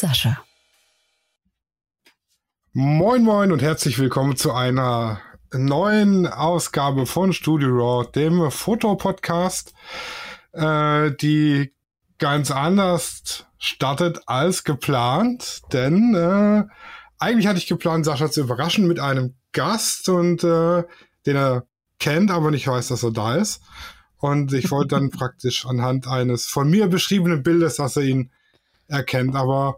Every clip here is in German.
Sascha. Moin Moin und herzlich willkommen zu einer neuen Ausgabe von Studio Raw, dem Fotopodcast, äh, die ganz anders startet als geplant, denn äh, eigentlich hatte ich geplant, Sascha zu überraschen mit einem Gast und äh, den er kennt, aber nicht weiß, dass er da ist. Und ich wollte dann praktisch anhand eines von mir beschriebenen Bildes, dass er ihn erkennt. Aber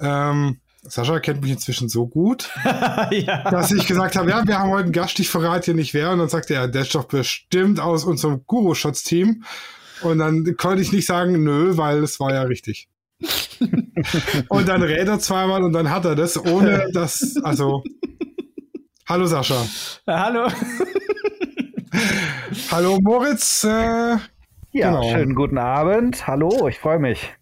ähm, Sascha kennt mich inzwischen so gut, ja. dass ich gesagt habe, ja, wir haben heute einen Gast, ich verrate hier nicht wer. Und dann sagte er, der ist doch bestimmt aus unserem Guru-Schutz-Team. Und dann konnte ich nicht sagen, nö, weil es war ja richtig. und dann rät er zweimal und dann hat er das, ohne dass, also, hallo Sascha. Hallo. Hallo Moritz. Äh, ja, genau. schönen guten Abend. Hallo, ich freue mich.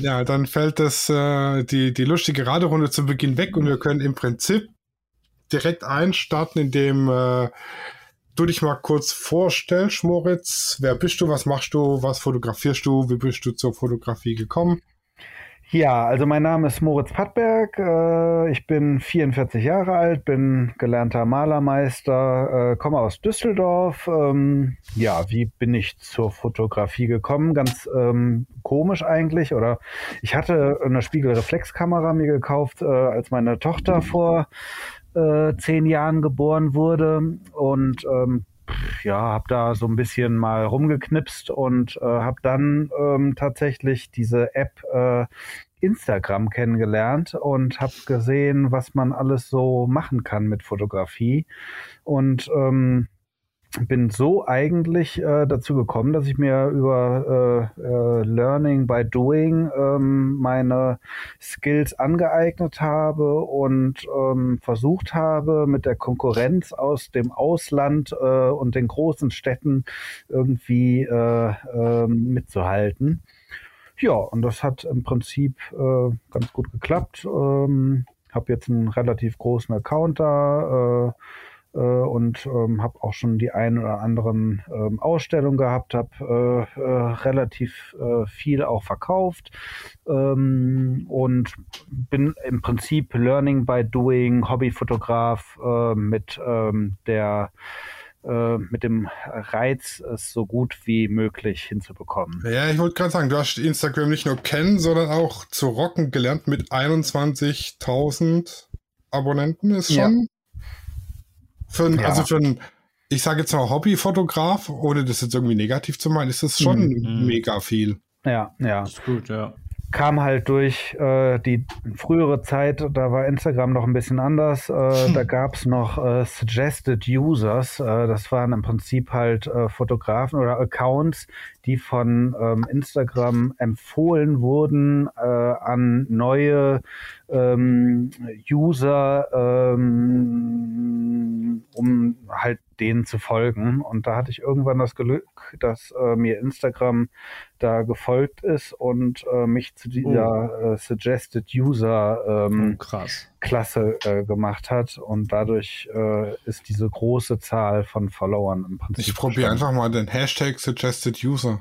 Ja, dann fällt das äh, die, die lustige Raderunde zu Beginn weg und wir können im Prinzip direkt einstarten, indem äh, du dich mal kurz vorstellst, Moritz. Wer bist du? Was machst du? Was fotografierst du? Wie bist du zur Fotografie gekommen? Ja, also mein Name ist Moritz Pattberg. Äh, ich bin 44 Jahre alt, bin gelernter Malermeister, äh, komme aus Düsseldorf. Ähm, ja, wie bin ich zur Fotografie gekommen? Ganz ähm, komisch eigentlich. Oder ich hatte eine Spiegelreflexkamera mir gekauft, äh, als meine Tochter vor zehn Jahren geboren wurde und ähm, ja, habe da so ein bisschen mal rumgeknipst und äh, habe dann ähm, tatsächlich diese App äh, Instagram kennengelernt und habe gesehen, was man alles so machen kann mit Fotografie. Und ähm, bin so eigentlich äh, dazu gekommen, dass ich mir über äh, äh, Learning by Doing ähm, meine Skills angeeignet habe und ähm, versucht habe, mit der Konkurrenz aus dem Ausland äh, und den großen Städten irgendwie äh, äh, mitzuhalten. Ja, und das hat im Prinzip äh, ganz gut geklappt. Ähm, habe jetzt einen relativ großen Account da. Äh, äh, und ähm, habe auch schon die ein oder anderen ähm, Ausstellungen gehabt, habe äh, äh, relativ äh, viel auch verkauft ähm, und bin im Prinzip Learning by Doing, Hobbyfotograf äh, mit ähm, der äh, mit dem Reiz, es so gut wie möglich hinzubekommen. Ja, ich wollte gerade sagen, du hast Instagram nicht nur kennen, sondern auch zu rocken gelernt mit 21.000 Abonnenten ist schon für ein, ja. Also für ein, ich sage jetzt mal Hobbyfotograf, ohne das jetzt irgendwie negativ zu meinen, ist das schon mhm. mega viel. Ja, ja. Das ist gut, ja kam halt durch äh, die frühere Zeit, da war Instagram noch ein bisschen anders. Äh, da gab es noch äh, Suggested Users. Äh, das waren im Prinzip halt äh, Fotografen oder Accounts, die von ähm, Instagram empfohlen wurden äh, an neue ähm, User, ähm, um halt denen zu folgen. Und da hatte ich irgendwann das Glück, dass äh, mir Instagram da gefolgt ist und äh, mich zu dieser oh. äh, Suggested User ähm, oh, Klasse äh, gemacht hat. Und dadurch äh, ist diese große Zahl von Followern im Prinzip. Ich probiere einfach mal den Hashtag Suggested User.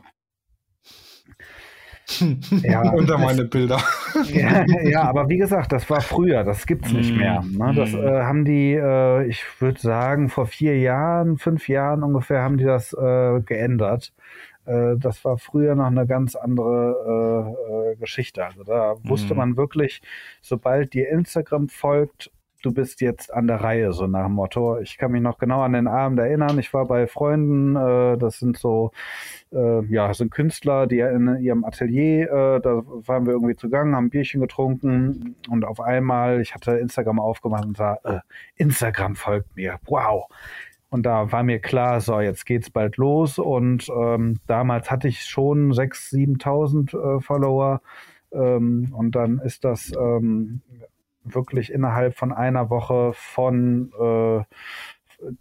ja, unter meine Bilder. ja, ja, aber wie gesagt, das war früher, das gibt's nicht mehr. Ne? Das mm. äh, haben die, äh, ich würde sagen, vor vier Jahren, fünf Jahren ungefähr haben die das äh, geändert. Äh, das war früher noch eine ganz andere äh, äh, Geschichte. Also da wusste mm. man wirklich, sobald dir Instagram folgt, du bist jetzt an der Reihe, so nach dem Motto. Ich kann mich noch genau an den Abend erinnern. Ich war bei Freunden, äh, das sind so, äh, ja, sind Künstler, die in ihrem Atelier, äh, da waren wir irgendwie zugange, haben ein Bierchen getrunken und auf einmal, ich hatte Instagram aufgemacht und sah, äh, Instagram folgt mir. Wow. Und da war mir klar, so, jetzt geht's bald los. Und ähm, damals hatte ich schon 6.000, 7.000 äh, Follower. Ähm, und dann ist das ähm, wirklich innerhalb von einer Woche von äh,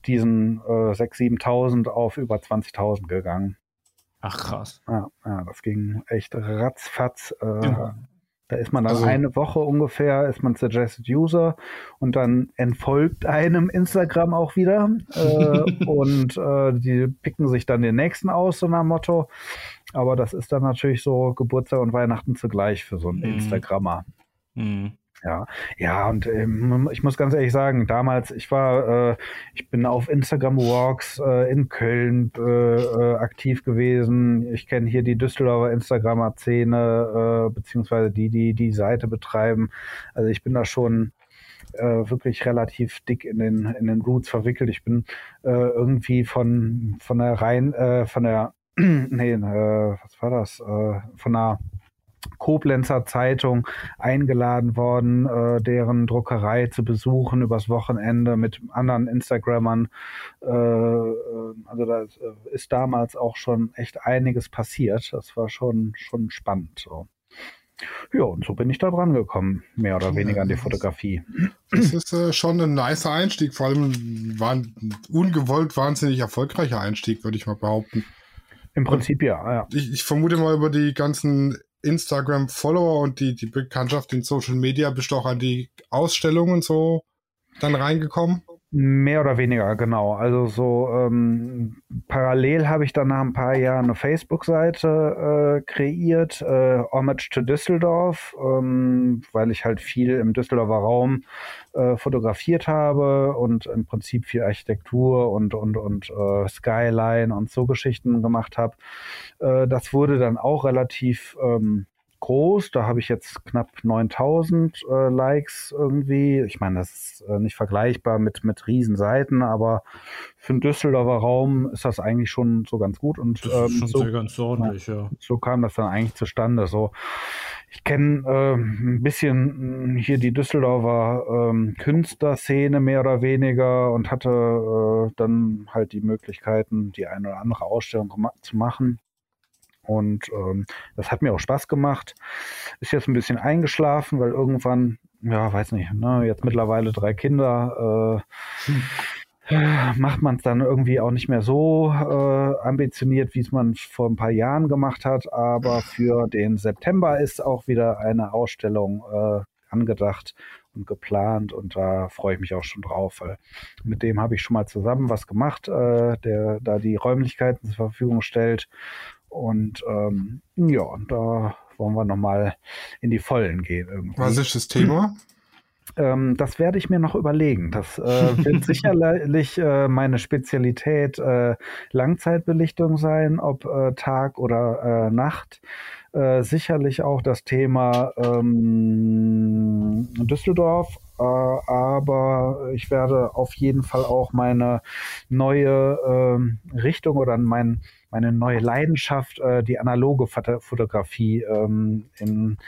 diesen äh, 6.000, 7.000 auf über 20.000 gegangen. Ach krass. Ja, ja, das ging echt ratzfatz. Äh, ja. Da ist man dann also, eine Woche ungefähr, ist man Suggested User und dann entfolgt einem Instagram auch wieder. äh, und äh, die picken sich dann den nächsten aus, so nach Motto. Aber das ist dann natürlich so Geburtstag und Weihnachten zugleich für so einen mhm. Instagrammer. Mhm. Ja, ja, und ähm, ich muss ganz ehrlich sagen, damals, ich war, äh, ich bin auf Instagram Walks äh, in Köln äh, äh aktiv gewesen. Ich kenne hier die Düsseldorfer Instagrammer-Szene, äh, beziehungsweise die, die die Seite betreiben. Also ich bin da schon äh, wirklich relativ dick in den in den Roots verwickelt. Ich bin äh, irgendwie von von der rein äh, von der nee, äh, was war das? Äh, von der Koblenzer Zeitung eingeladen worden, äh, deren Druckerei zu besuchen übers Wochenende mit anderen Instagrammern. Äh, äh also da äh, ist damals auch schon echt einiges passiert. Das war schon, schon spannend. So. Ja, und so bin ich da dran gekommen, mehr oder weniger an die Fotografie. Das ist äh, schon ein nicer Einstieg, vor allem war ein ungewollt wahnsinnig erfolgreicher Einstieg, würde ich mal behaupten. Im Prinzip ja, ja. Ich, ich, vermute mal über die ganzen Instagram-Follower und die, die Bekanntschaft in Social Media bist du auch an die Ausstellungen so dann reingekommen? Mehr oder weniger, genau. Also so ähm, parallel habe ich dann nach ein paar Jahren eine Facebook-Seite äh, kreiert, äh, Homage to Düsseldorf, ähm, weil ich halt viel im Düsseldorfer Raum äh, fotografiert habe und im Prinzip viel Architektur und und und äh, Skyline und so Geschichten gemacht habe. Äh, das wurde dann auch relativ ähm, groß. Da habe ich jetzt knapp 9000 äh, Likes irgendwie. Ich meine, das ist äh, nicht vergleichbar mit, mit Riesenseiten, aber für den Düsseldorfer Raum ist das eigentlich schon so ganz gut. Und ähm, schon so, ganz ordentlich, ja. So kam das dann eigentlich zustande. So, ich kenne äh, ein bisschen hier die Düsseldorfer ähm, Künstlerszene mehr oder weniger und hatte äh, dann halt die Möglichkeiten, die eine oder andere Ausstellung zu machen. Und ähm, das hat mir auch Spaß gemacht. Ist jetzt ein bisschen eingeschlafen, weil irgendwann, ja, weiß nicht, ne, jetzt mittlerweile drei Kinder, äh, hm. macht man es dann irgendwie auch nicht mehr so äh, ambitioniert, wie es man vor ein paar Jahren gemacht hat. Aber für den September ist auch wieder eine Ausstellung äh, angedacht und geplant und da freue ich mich auch schon drauf, weil mit dem habe ich schon mal zusammen was gemacht, äh, der da die Räumlichkeiten zur Verfügung stellt und ähm, ja, da wollen wir nochmal in die Vollen gehen. Irgendwie. Was ist das Thema? Ähm, das werde ich mir noch überlegen. Das äh, wird sicherlich äh, meine Spezialität äh, Langzeitbelichtung sein, ob äh, Tag oder äh, Nacht. Äh, sicherlich auch das Thema ähm, Düsseldorf, aber ich werde auf jeden Fall auch meine neue ähm, Richtung oder mein meine neue Leidenschaft, äh, die analoge Fotografie ähm, in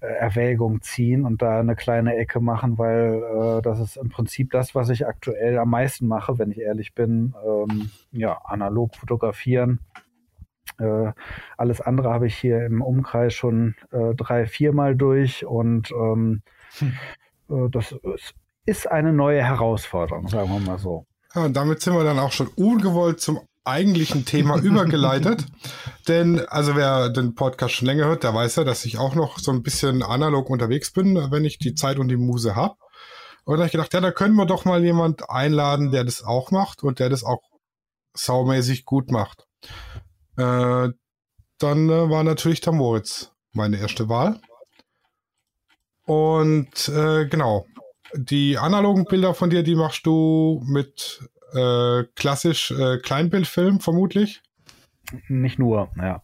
äh, Erwägung ziehen und da eine kleine Ecke machen, weil äh, das ist im Prinzip das, was ich aktuell am meisten mache, wenn ich ehrlich bin. Ähm, ja, analog fotografieren. Äh, alles andere habe ich hier im Umkreis schon äh, drei, viermal durch und ähm, hm. Äh, das ist, ist eine neue Herausforderung, sagen wir mal so. Ja, und damit sind wir dann auch schon ungewollt zum eigentlichen Thema übergeleitet. Denn, also wer den Podcast schon länger hört, der weiß ja, dass ich auch noch so ein bisschen analog unterwegs bin, wenn ich die Zeit und die Muse habe. Und da habe ich gedacht, ja, da können wir doch mal jemand einladen, der das auch macht und der das auch saumäßig gut macht. Äh, dann äh, war natürlich der Moritz meine erste Wahl. Und äh, genau, die analogen Bilder von dir, die machst du mit äh, klassisch äh, Kleinbildfilm vermutlich. Nicht nur, ja.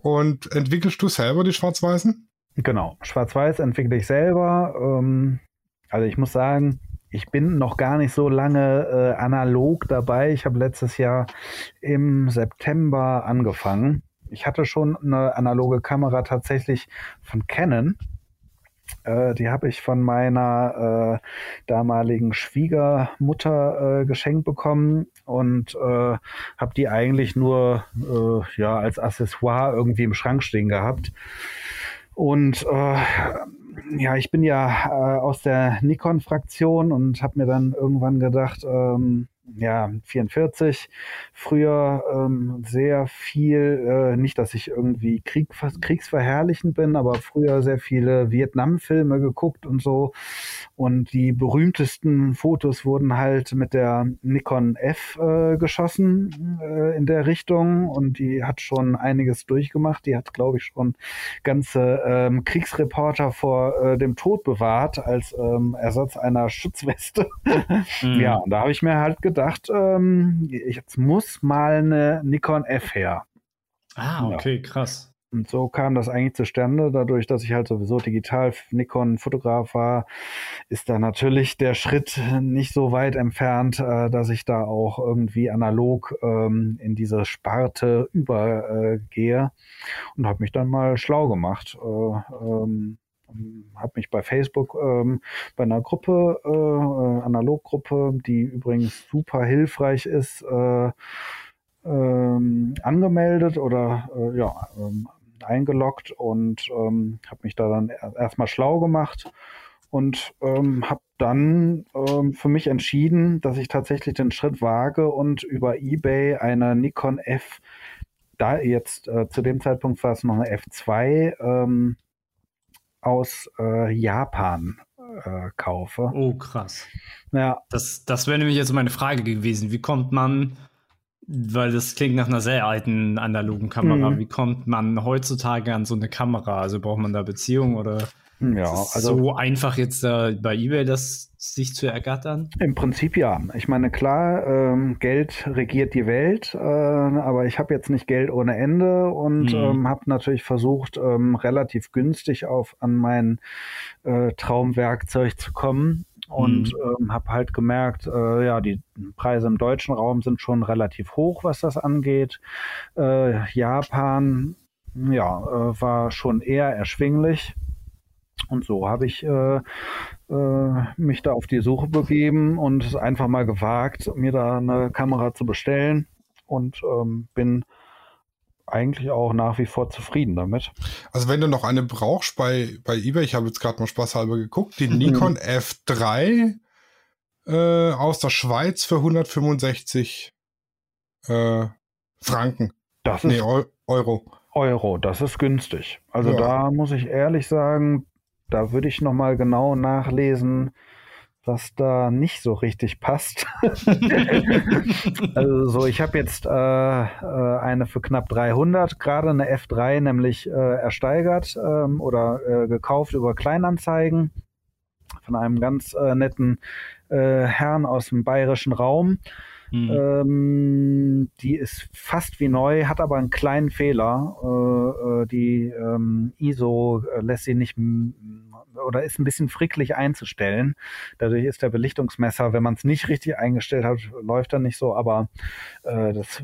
Und entwickelst du selber die Schwarz-Weißen? Genau, Schwarz-Weiß entwickle ich selber. Ähm, also ich muss sagen, ich bin noch gar nicht so lange äh, analog dabei. Ich habe letztes Jahr im September angefangen. Ich hatte schon eine analoge Kamera tatsächlich von Canon äh, die habe ich von meiner äh, damaligen Schwiegermutter äh, geschenkt bekommen und äh, habe die eigentlich nur äh, ja als Accessoire irgendwie im Schrank stehen gehabt. Und äh, ja, ich bin ja aus der Nikon-Fraktion und habe mir dann irgendwann gedacht, ähm, ja, 44. Früher ähm, sehr viel, äh, nicht, dass ich irgendwie Krieg, kriegsverherrlichend bin, aber früher sehr viele Vietnam-Filme geguckt und so. Und die berühmtesten Fotos wurden halt mit der Nikon F äh, geschossen äh, in der Richtung. Und die hat schon einiges durchgemacht. Die hat, glaube ich, schon ganze ähm, Kriegsreporter vor äh, dem Tod bewahrt als ähm, Ersatz einer Schutzweste. mhm. Ja, und da habe ich mir halt gedacht, gedacht, ähm, jetzt muss mal eine Nikon F her. Ah, okay, ja. krass. Und so kam das eigentlich zustande. Dadurch, dass ich halt sowieso digital Nikon-Fotograf war, ist da natürlich der Schritt nicht so weit entfernt, äh, dass ich da auch irgendwie analog ähm, in diese Sparte übergehe äh, und habe mich dann mal schlau gemacht. Äh, ähm, habe mich bei Facebook ähm, bei einer Gruppe, äh, äh, Analoggruppe, die übrigens super hilfreich ist, äh, ähm, angemeldet oder äh, ja, ähm, eingeloggt und ähm, habe mich da dann erstmal schlau gemacht und ähm, habe dann ähm, für mich entschieden, dass ich tatsächlich den Schritt wage und über eBay eine Nikon F, da jetzt äh, zu dem Zeitpunkt war es noch eine F2, ähm, aus äh, Japan äh, kaufe. Oh, krass. Ja. Das, das wäre nämlich jetzt meine Frage gewesen. Wie kommt man, weil das klingt nach einer sehr alten analogen Kamera, mhm. wie kommt man heutzutage an so eine Kamera? Also braucht man da Beziehung oder? Ja, also so einfach jetzt äh, bei eBay das sich zu ergattern? Im Prinzip ja. Ich meine, klar, ähm, Geld regiert die Welt, äh, aber ich habe jetzt nicht Geld ohne Ende und mhm. ähm, habe natürlich versucht, ähm, relativ günstig auf an mein äh, Traumwerkzeug zu kommen und mhm. ähm, habe halt gemerkt, äh, ja, die Preise im deutschen Raum sind schon relativ hoch, was das angeht. Äh, Japan, ja, äh, war schon eher erschwinglich. Und so habe ich äh, äh, mich da auf die Suche begeben und es einfach mal gewagt, mir da eine Kamera zu bestellen und ähm, bin eigentlich auch nach wie vor zufrieden damit. Also wenn du noch eine brauchst bei, bei eBay, ich habe jetzt gerade mal spaßhalber geguckt, die Nikon F3 äh, aus der Schweiz für 165 äh, Franken. Das ist nee, Euro. Euro, das ist günstig. Also ja. da muss ich ehrlich sagen, da würde ich nochmal genau nachlesen, was da nicht so richtig passt. also so, ich habe jetzt äh, äh, eine für knapp 300, gerade eine F3 nämlich äh, ersteigert ähm, oder äh, gekauft über Kleinanzeigen von einem ganz äh, netten äh, Herrn aus dem bayerischen Raum. Mhm. Ähm, die ist fast wie neu, hat aber einen kleinen Fehler. Äh, äh die ähm, ISO lässt sie nicht oder ist ein bisschen fricklich einzustellen. Dadurch ist der Belichtungsmesser, wenn man es nicht richtig eingestellt hat, läuft er nicht so, aber äh, das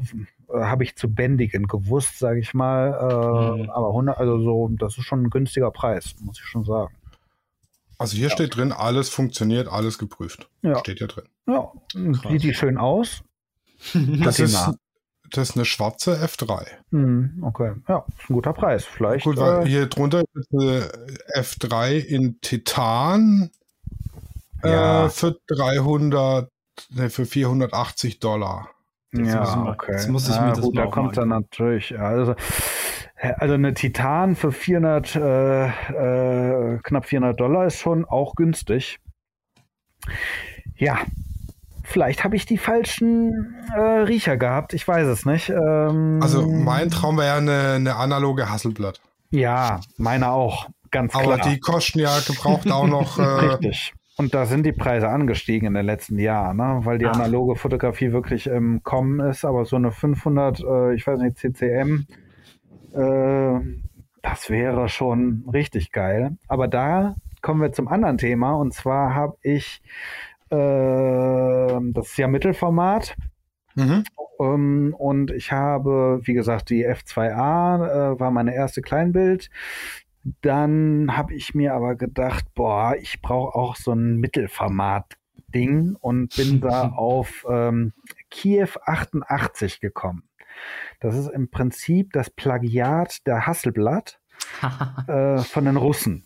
äh, habe ich zu bändigen gewusst, sage ich mal. Äh, mhm. Aber 100, also so, das ist schon ein günstiger Preis, muss ich schon sagen. Also hier ja. steht drin, alles funktioniert, alles geprüft. Ja. Steht hier drin. Ja, Krass. sieht die schön aus. Das ist, das ist eine schwarze F3. Hm, okay, ja, ist ein guter Preis. Vielleicht. Gut, weil äh, hier drunter ist eine F3 in Titan äh, ja. äh, für 300, ne, für 480 Dollar. Jetzt ja, okay. Jetzt muss ich ja, mir das gut, da kommt dann natürlich, also, also eine Titan für 400, äh, äh, knapp 400 Dollar ist schon auch günstig. Ja, Vielleicht habe ich die falschen äh, Riecher gehabt, ich weiß es nicht. Ähm, also mein Traum wäre eine, eine analoge Hasselblatt. Ja, meine auch, ganz klar. Aber die kosten ja gebraucht auch noch. Äh, Richtig. Und da sind die Preise angestiegen in den letzten Jahren, ne? weil die ah. analoge Fotografie wirklich im Kommen ist. Aber so eine 500, äh, ich weiß nicht, CCM, äh, das wäre schon richtig geil. Aber da kommen wir zum anderen Thema. Und zwar habe ich äh, das ist ja Mittelformat. Mhm. Um, ähm, und ich habe, wie gesagt, die F2A äh, war meine erste Kleinbild. Dann habe ich mir aber gedacht, boah, ich brauche auch so ein Mittelformat-Ding und bin da auf ähm, Kiew 88 gekommen. Das ist im Prinzip das Plagiat der Hasselblatt äh, von den Russen.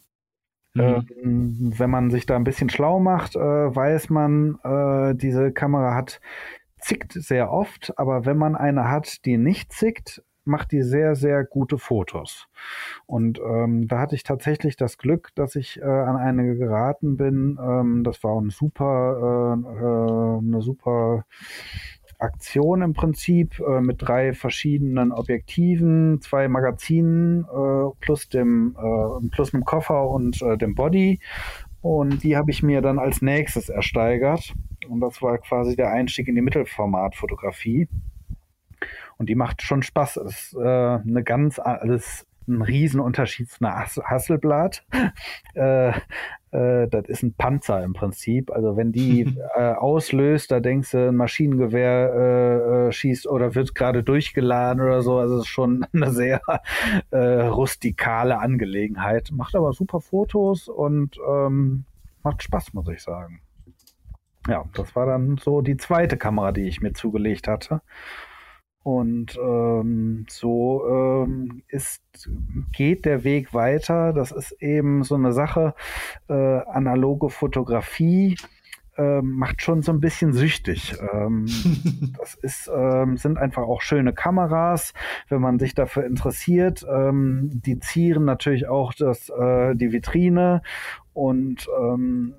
Mhm. Ähm, wenn man sich da ein bisschen schlau macht, äh, weiß man, äh, diese Kamera hat zickt sehr oft, aber wenn man eine hat, die nicht zickt, macht die sehr, sehr gute Fotos. Und ähm, da hatte ich tatsächlich das Glück, dass ich äh, an eine geraten bin. Ähm, das war ein super, äh, äh, eine super Aktion im Prinzip äh, mit drei verschiedenen Objektiven, zwei Magazinen äh, plus dem äh, plus einem Koffer und äh, dem Body. Und die habe ich mir dann als nächstes ersteigert. Und das war quasi der Einstieg in die Mittelformatfotografie. Und die macht schon Spaß. Es ist eine ganz, alles ein Riesenunterschied zu einer Hasselblatt. äh, äh, das ist ein Panzer im Prinzip. Also wenn die äh, auslöst, da denkst du, ein Maschinengewehr äh, äh, schießt oder wird gerade durchgeladen oder so. Also es ist schon eine sehr äh, rustikale Angelegenheit. Macht aber super Fotos und ähm, macht Spaß, muss ich sagen. Ja, das war dann so die zweite Kamera, die ich mir zugelegt hatte. Und ähm, so ähm, ist, geht der Weg weiter. Das ist eben so eine Sache, äh, analoge Fotografie äh, macht schon so ein bisschen süchtig. Ähm, das ist, ähm, sind einfach auch schöne Kameras, wenn man sich dafür interessiert. Ähm, die zieren natürlich auch das, äh, die Vitrine und ähm,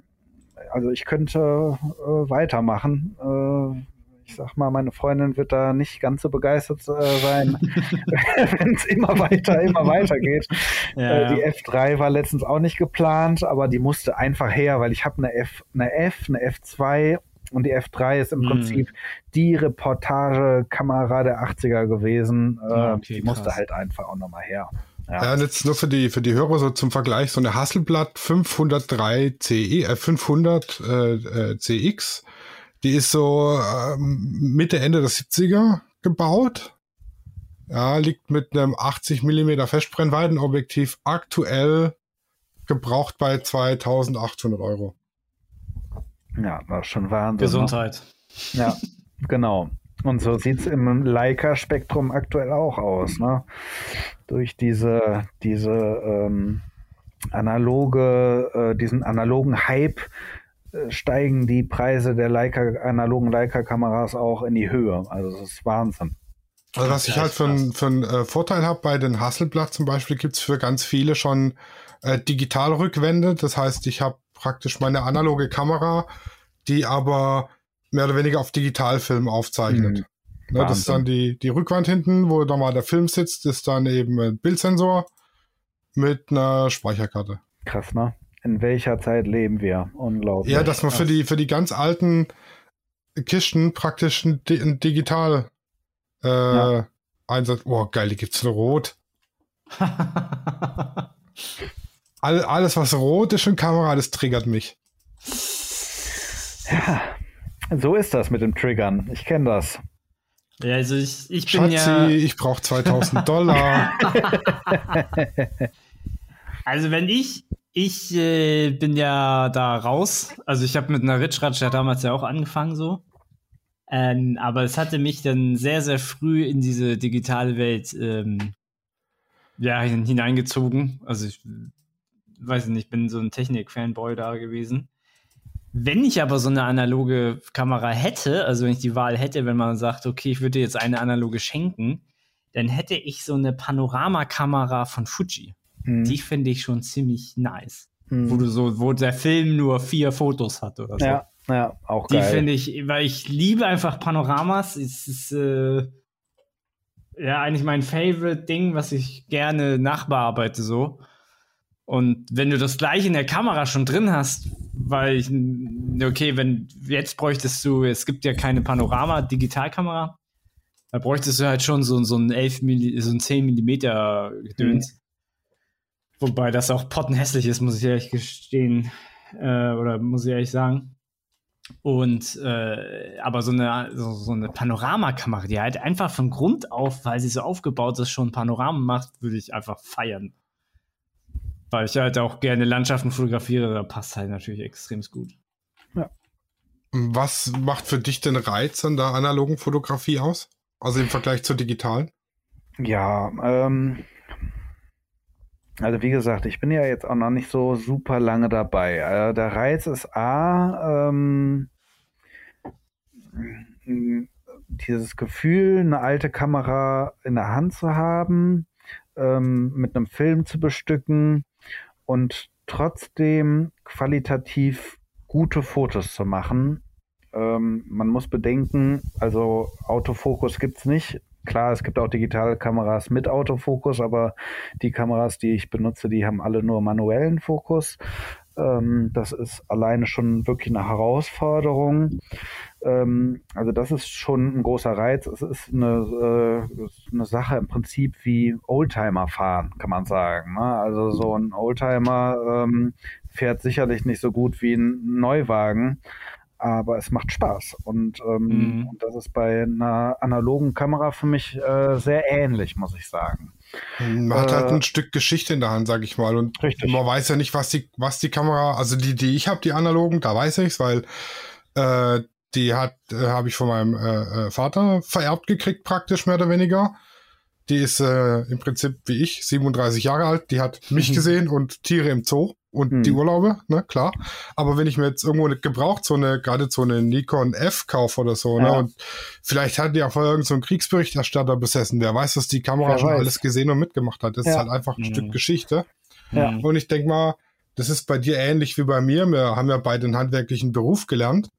also ich könnte äh, weitermachen. Äh, ich sag mal, meine Freundin wird da nicht ganz so begeistert äh, sein, wenn es immer weiter, immer weiter geht. Ja, äh, die F3 war letztens auch nicht geplant, aber die musste einfach her, weil ich habe eine F, eine F, eine F2 und die F3 ist im mm. Prinzip die Reportagekamera der 80er gewesen. Äh, ah, okay, die musste krass. halt einfach auch nochmal her. Ja. ja, jetzt nur für die, für die Hörer so zum Vergleich, so eine Hasselblatt 503 CE, äh, 500 äh, äh, CX die ist so äh, Mitte, Ende der 70er gebaut. Ja, liegt mit einem 80 mm Festbrennweitenobjektiv aktuell gebraucht bei 2800 Euro. Ja, das ist schon Wahnsinn. Ne? Gesundheit. Ja, genau. Und so sieht es im Leica-Spektrum aktuell auch aus. Ne? Durch diese, diese ähm, analoge, äh, diesen analogen Hype, steigen die Preise der Leica, analogen Leica-Kameras auch in die Höhe. Also das ist Wahnsinn. Also was ich halt für, ein, für einen äh, Vorteil habe bei den Hasselblatt zum Beispiel, gibt's für ganz viele schon äh, Digitalrückwände. Das heißt, ich habe praktisch meine analoge Kamera, die aber mehr oder weniger auf Digitalfilm aufzeichnet. Mhm. Ne, das ist dann die, die Rückwand hinten, wo da mal der Film sitzt, ist dann eben ein Bildsensor mit einer Speicherkarte. Krass, ne? In welcher Zeit leben wir? Unglaublich. Ja, dass man für die, für die ganz alten Kisten praktisch ein, ein Digital äh, ja. Einsatz. Oh, geil, die gibt's in Rot. All, alles, was rot ist in Kamera, das triggert mich. Ja, so ist das mit dem Triggern. Ich kenne das. Ja, also ich, ich bin Schatzi, ja. ich brauche 2000 Dollar. also wenn ich ich äh, bin ja da raus. Also ich habe mit einer Ritschratsch ja damals ja auch angefangen so. Ähm, aber es hatte mich dann sehr, sehr früh in diese digitale Welt ähm, ja, hineingezogen. Also ich weiß nicht, ich bin so ein Technik-Fanboy da gewesen. Wenn ich aber so eine analoge Kamera hätte, also wenn ich die Wahl hätte, wenn man sagt, okay, ich würde jetzt eine analoge schenken, dann hätte ich so eine Panoramakamera von Fuji. Mhm. Die finde ich schon ziemlich nice. Mhm. Wo du so, wo der Film nur vier Fotos hat oder so. Ja, ja, auch geil. Die finde ich, weil ich liebe einfach Panoramas. Es ist äh, ja eigentlich mein Favorite Ding, was ich gerne nachbearbeite so. Und wenn du das gleich in der Kamera schon drin hast, weil ich, okay, wenn jetzt bräuchtest du, es gibt ja keine Panorama-Digitalkamera, da bräuchtest du halt schon so, so ein 11 Milli, so ein 10 Millimeter Gedöns. Mhm. Wobei das auch pottenhässlich ist, muss ich ehrlich gestehen. Äh, oder muss ich ehrlich sagen. Und äh, aber so eine, so, so, eine Panoramakamera, die halt einfach von Grund auf, weil sie so aufgebaut ist, schon Panorama macht, würde ich einfach feiern. Weil ich halt auch gerne Landschaften fotografiere, da passt halt natürlich extrem gut. Ja. Was macht für dich den Reiz an der analogen Fotografie aus? Also im Vergleich zur digitalen? Ja, ähm, also wie gesagt, ich bin ja jetzt auch noch nicht so super lange dabei. Äh, der Reiz ist A, ähm, dieses Gefühl, eine alte Kamera in der Hand zu haben, ähm, mit einem Film zu bestücken und trotzdem qualitativ gute Fotos zu machen. Ähm, man muss bedenken, also Autofokus gibt's nicht. Klar, es gibt auch digitale Kameras mit Autofokus, aber die Kameras, die ich benutze, die haben alle nur manuellen Fokus. Ähm, das ist alleine schon wirklich eine Herausforderung. Ähm, also das ist schon ein großer Reiz. Es ist eine, äh, eine Sache im Prinzip wie Oldtimer fahren, kann man sagen. Ne? Also so ein Oldtimer ähm, fährt sicherlich nicht so gut wie ein Neuwagen, aber es macht Spaß. Und, ähm, mhm. und das ist bei einer analogen Kamera für mich äh, sehr ähnlich, muss ich sagen. Man hat halt äh, ein Stück Geschichte in der Hand, sag ich mal. Und richtig. man weiß ja nicht, was die, was die Kamera, also die, die ich habe, die analogen, da weiß ich's, weil äh, die hat, äh, habe ich von meinem äh, äh, Vater vererbt gekriegt, praktisch mehr oder weniger. Die ist äh, im Prinzip wie ich, 37 Jahre alt. Die hat mich mhm. gesehen und Tiere im Zoo und mhm. die Urlaube, ne, klar. Aber wenn ich mir jetzt irgendwo gebraucht so eine, gerade so eine Nikon F kaufe oder so, ne, ja. ne, und vielleicht hat die ja vorher irgendeinen so Kriegsberichterstatter besessen, wer weiß, dass die Kamera wer schon weiß. alles gesehen und mitgemacht hat. Das ja. ist halt einfach ein mhm. Stück Geschichte. Ja. Und ich denke mal, das ist bei dir ähnlich wie bei mir. Wir haben ja beide einen handwerklichen Beruf gelernt.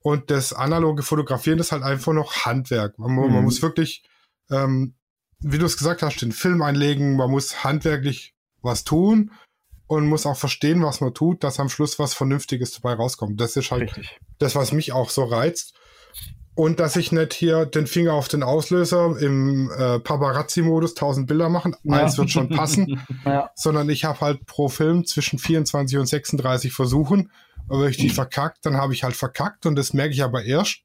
Und das analoge Fotografieren ist halt einfach noch Handwerk. Man, mhm. man muss wirklich, ähm, wie du es gesagt hast, den Film einlegen, man muss handwerklich was tun und muss auch verstehen, was man tut, dass am Schluss was Vernünftiges dabei rauskommt. Das ist halt Richtig. das, was mich auch so reizt. Und dass ich nicht hier den Finger auf den Auslöser im äh, Paparazzi-Modus 1000 Bilder machen, ja. eins wird schon passen, ja. sondern ich habe halt pro Film zwischen 24 und 36 Versuchen und wenn ich die verkackt, dann habe ich halt verkackt und das merke ich aber erst,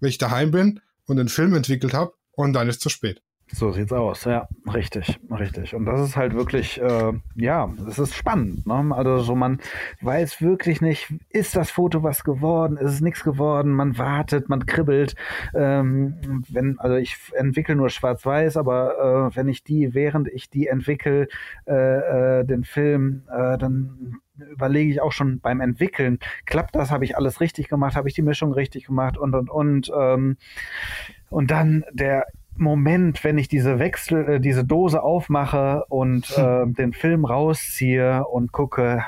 wenn ich daheim bin und den Film entwickelt habe und dann ist zu spät. So sieht's aus, ja, richtig, richtig. Und das ist halt wirklich, äh, ja, es ist spannend. Ne? Also so man weiß wirklich nicht, ist das Foto was geworden, ist es nichts geworden, man wartet, man kribbelt. Ähm, wenn, also ich entwickle nur Schwarz-Weiß, aber äh, wenn ich die, während ich die entwickle, äh, äh, den Film, äh, dann überlege ich auch schon beim Entwickeln, klappt das, habe ich alles richtig gemacht, habe ich die Mischung richtig gemacht und und und. Ähm, und dann der Moment, wenn ich diese Wechsel, äh, diese Dose aufmache und äh, den Film rausziehe und gucke,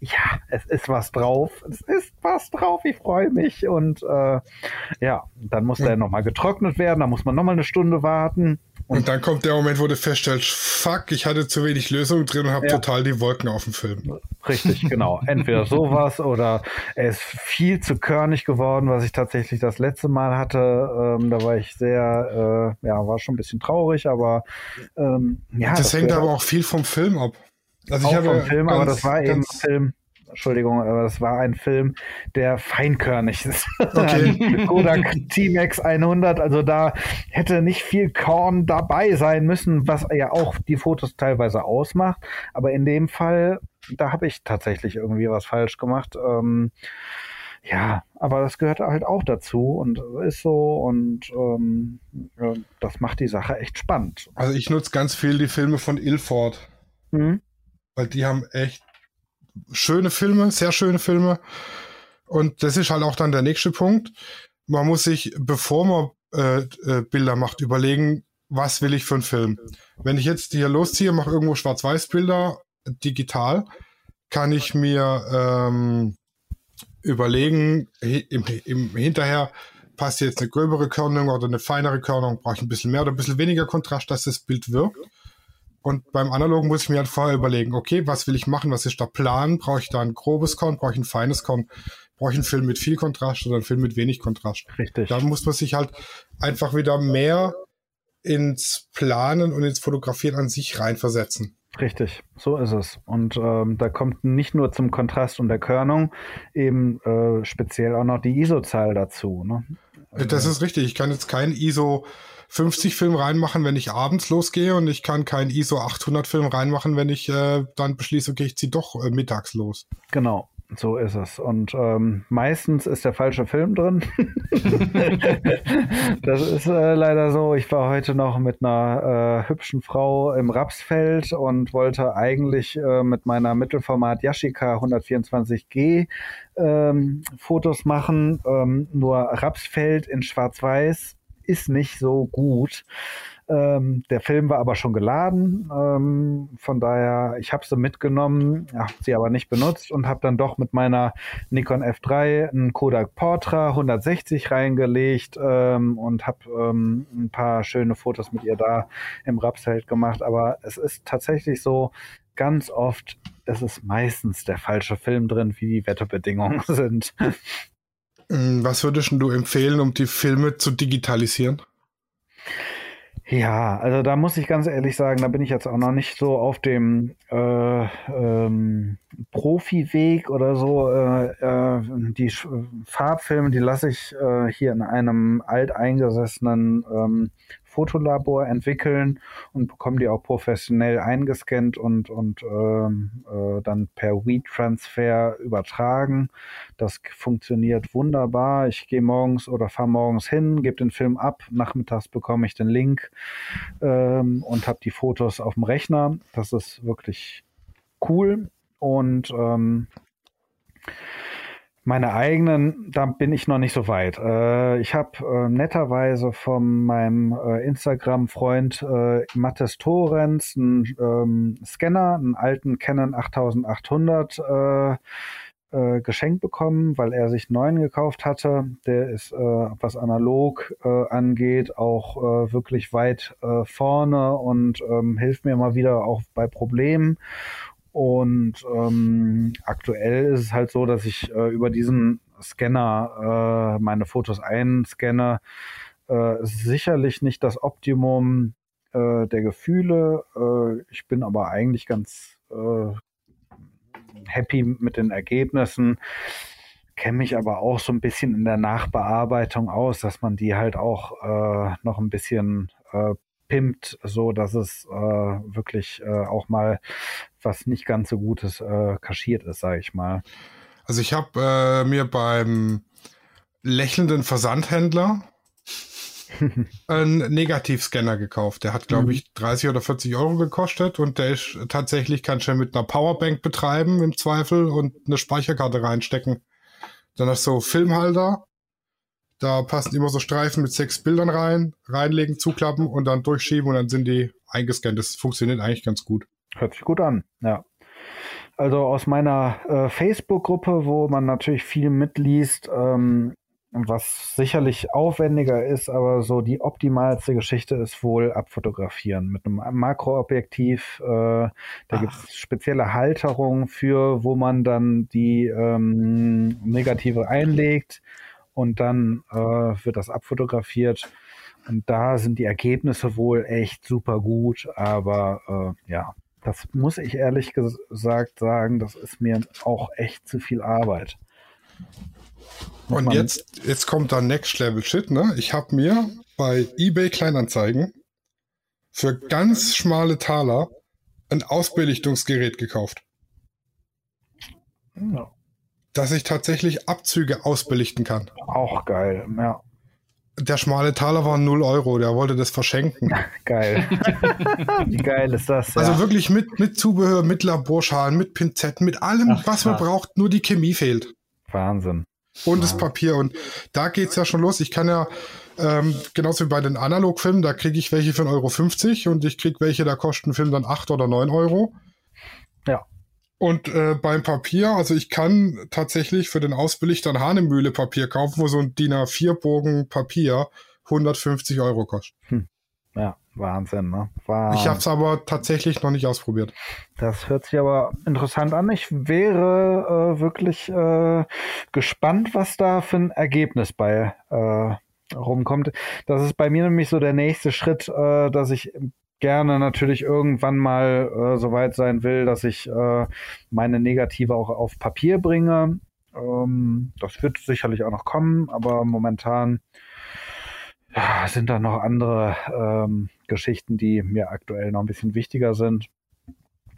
ja, es ist was drauf, es ist was drauf, ich freue mich. Und äh, ja, dann muss der nochmal getrocknet werden, da muss man nochmal eine Stunde warten. Und, und, dann kommt der Moment, wo du feststellst, fuck, ich hatte zu wenig Lösung drin und habe ja. total die Wolken auf dem Film. Richtig, genau. Entweder sowas oder er ist viel zu körnig geworden, was ich tatsächlich das letzte Mal hatte. Ähm, da war ich sehr, äh, ja, war schon ein bisschen traurig, aber ähm, ja. Das, das hängt aber auch viel vom Film ab. Also ich habe vom Film, ganz, aber das war eben ein Film. Entschuldigung, aber das war ein Film, der feinkörnig ist. Okay. Kodak T-Max 100, also da hätte nicht viel Korn dabei sein müssen, was ja auch die Fotos teilweise ausmacht. Aber in dem Fall, da habe ich tatsächlich irgendwie was falsch gemacht. Ähm, ja, aber das gehört halt auch dazu und ist so und ähm, das macht die Sache echt spannend. Also ich nutze ganz viel die Filme von Ilford. Mhm weil die haben echt schöne Filme, sehr schöne Filme. Und das ist halt auch dann der nächste Punkt. Man muss sich, bevor man äh, äh, Bilder macht, überlegen, was will ich für einen Film. Wenn ich jetzt hier losziehe, mache irgendwo Schwarz-Weiß-Bilder digital, kann ich mir ähm, überlegen, im, im hinterher passt jetzt eine gröbere Körnung oder eine feinere Körnung, brauche ich ein bisschen mehr oder ein bisschen weniger Kontrast, dass das Bild wirkt. Und beim Analogen muss ich mir halt vorher überlegen, okay, was will ich machen, was ist der Plan? Brauche ich da ein grobes Korn, brauche ich ein feines Korn? Brauche ich einen Film mit viel Kontrast oder einen Film mit wenig Kontrast? Richtig. Da muss man sich halt einfach wieder mehr ins Planen und ins Fotografieren an sich reinversetzen. Richtig, so ist es. Und ähm, da kommt nicht nur zum Kontrast und der Körnung eben äh, speziell auch noch die ISO-Zahl dazu. Ne? das ist richtig. Ich kann jetzt kein ISO 50 Film reinmachen, wenn ich abends losgehe und ich kann keinen ISO 800 Film reinmachen, wenn ich äh, dann beschließe, okay, ich ziehe doch äh, mittags los. Genau. So ist es. Und ähm, meistens ist der falsche Film drin. das ist äh, leider so. Ich war heute noch mit einer äh, hübschen Frau im Rapsfeld und wollte eigentlich äh, mit meiner Mittelformat Yashica 124G ähm, Fotos machen. Ähm, nur Rapsfeld in Schwarz-Weiß ist nicht so gut. Ähm, der Film war aber schon geladen, ähm, von daher, ich habe sie mitgenommen, habe sie aber nicht benutzt und habe dann doch mit meiner Nikon F3 einen Kodak Portra 160 reingelegt ähm, und habe ähm, ein paar schöne Fotos mit ihr da im Rapsfeld gemacht. Aber es ist tatsächlich so, ganz oft ist es meistens der falsche Film drin, wie die Wetterbedingungen sind. Was würdest du empfehlen, um die Filme zu digitalisieren? Ja, also da muss ich ganz ehrlich sagen, da bin ich jetzt auch noch nicht so auf dem äh, ähm, Profi-Weg oder so. Äh, äh, die Farbfilme, die lasse ich äh, hier in einem alteingesessenen ähm, Fotolabor entwickeln und bekommen die auch professionell eingescannt und, und ähm, äh, dann per WeTransfer übertragen. Das funktioniert wunderbar. Ich gehe morgens oder fahre morgens hin, gebe den Film ab, nachmittags bekomme ich den Link ähm, und habe die Fotos auf dem Rechner. Das ist wirklich cool und ähm, meine eigenen, da bin ich noch nicht so weit. Äh, ich habe äh, netterweise von meinem äh, Instagram-Freund äh, Mattes Torrens einen ähm, Scanner, einen alten Canon 8800 äh, äh, geschenkt bekommen, weil er sich einen neuen gekauft hatte. Der ist, äh, was analog angeht, auch wirklich weit vorne und ähm, hilft mir immer wieder auch bei Problemen. Und ähm, aktuell ist es halt so, dass ich äh, über diesen Scanner äh, meine Fotos einscanne. Äh, sicherlich nicht das Optimum äh, der Gefühle. Äh, ich bin aber eigentlich ganz äh, happy mit den Ergebnissen. Kenne mich aber auch so ein bisschen in der Nachbearbeitung aus, dass man die halt auch äh, noch ein bisschen äh, pimpt, so dass es äh, wirklich äh, auch mal was nicht ganz so Gutes äh, kaschiert ist, sage ich mal. Also ich habe äh, mir beim lächelnden Versandhändler einen Negativscanner gekauft. Der hat, glaube mhm. ich, 30 oder 40 Euro gekostet und der ist tatsächlich, kann schon mit einer Powerbank betreiben im Zweifel und eine Speicherkarte reinstecken. Dann hast du Filmhalter da passen immer so Streifen mit sechs Bildern rein, reinlegen, zuklappen und dann durchschieben und dann sind die eingescannt. Das funktioniert eigentlich ganz gut. Hört sich gut an, ja. Also aus meiner äh, Facebook-Gruppe, wo man natürlich viel mitliest, ähm, was sicherlich aufwendiger ist, aber so die optimalste Geschichte ist wohl abfotografieren mit einem Makroobjektiv. Äh, da gibt es spezielle Halterungen für, wo man dann die ähm, Negative einlegt und dann äh, wird das abfotografiert. Und da sind die Ergebnisse wohl echt super gut, aber äh, ja, das muss ich ehrlich gesagt sagen, das ist mir auch echt zu viel Arbeit. Und jetzt, jetzt kommt da Next Level Shit, ne? Ich habe mir bei eBay Kleinanzeigen für ganz schmale Taler ein Ausbelichtungsgerät gekauft. Ja dass ich tatsächlich Abzüge ausbelichten kann. Auch geil, ja. Der schmale Taler war 0 Euro, der wollte das verschenken. geil. Wie geil ist das? Ja. Also wirklich mit, mit Zubehör, mit Laborschalen, mit Pinzetten, mit allem, Ach, was man braucht, nur die Chemie fehlt. Wahnsinn. Und das Papier. Und da geht es ja schon los. Ich kann ja, ähm, genauso wie bei den Analogfilmen, da kriege ich welche für 1,50 Euro und ich kriege welche, da kosten Film dann 8 oder 9 Euro. Ja. Und äh, beim Papier, also ich kann tatsächlich für den Ausbelichter ein Hahnemühle Papier kaufen, wo so ein DIN A4-Bogen Papier 150 Euro kostet. Hm. Ja, Wahnsinn, ne? Wahnsinn. Ich habe es aber tatsächlich noch nicht ausprobiert. Das hört sich aber interessant an. Ich wäre äh, wirklich äh, gespannt, was da für ein Ergebnis bei äh, rumkommt. Das ist bei mir nämlich so der nächste Schritt, äh, dass ich gerne natürlich irgendwann mal äh, so weit sein will, dass ich äh, meine Negative auch auf Papier bringe. Ähm, das wird sicherlich auch noch kommen, aber momentan ja, sind da noch andere ähm, Geschichten, die mir aktuell noch ein bisschen wichtiger sind.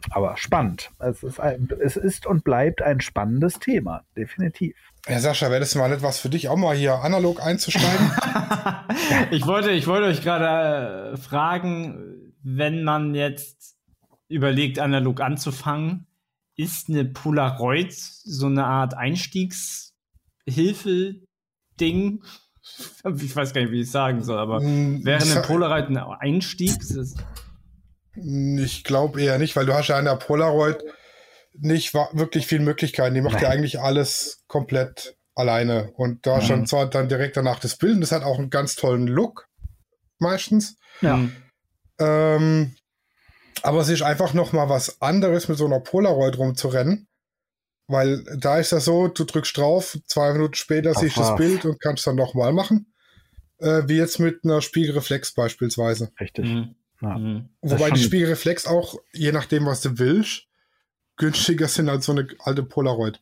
Aber spannend. Es ist, ein, es ist und bleibt ein spannendes Thema, definitiv. Ja, Sascha, wäre das mal etwas für dich, auch mal hier analog einzusteigen? ich, wollte, ich wollte euch gerade äh, fragen, wenn man jetzt überlegt, analog anzufangen, ist eine Polaroid so eine Art Einstiegshilfe-Ding? ich weiß gar nicht, wie ich sagen soll, aber hm, wäre eine Polaroid ein Einstieg? Ich glaube eher nicht, weil du hast ja an der Polaroid nicht wirklich viel Möglichkeiten. Die macht Nein. ja eigentlich alles komplett alleine. Und da mhm. schon zwar dann direkt danach das Bild. das hat auch einen ganz tollen Look. Meistens. Ja. Ähm, aber es ist einfach noch mal was anderes, mit so einer Polaroid rumzurennen. Weil da ist das so, du drückst drauf, zwei Minuten später siehst du das Bild und kannst dann noch mal machen. Äh, wie jetzt mit einer Spiegelreflex beispielsweise. Richtig. Mhm. Ja. Mhm. Wobei die Spiegelreflex auch, je nachdem, was du willst, günstiger sind als so eine alte Polaroid.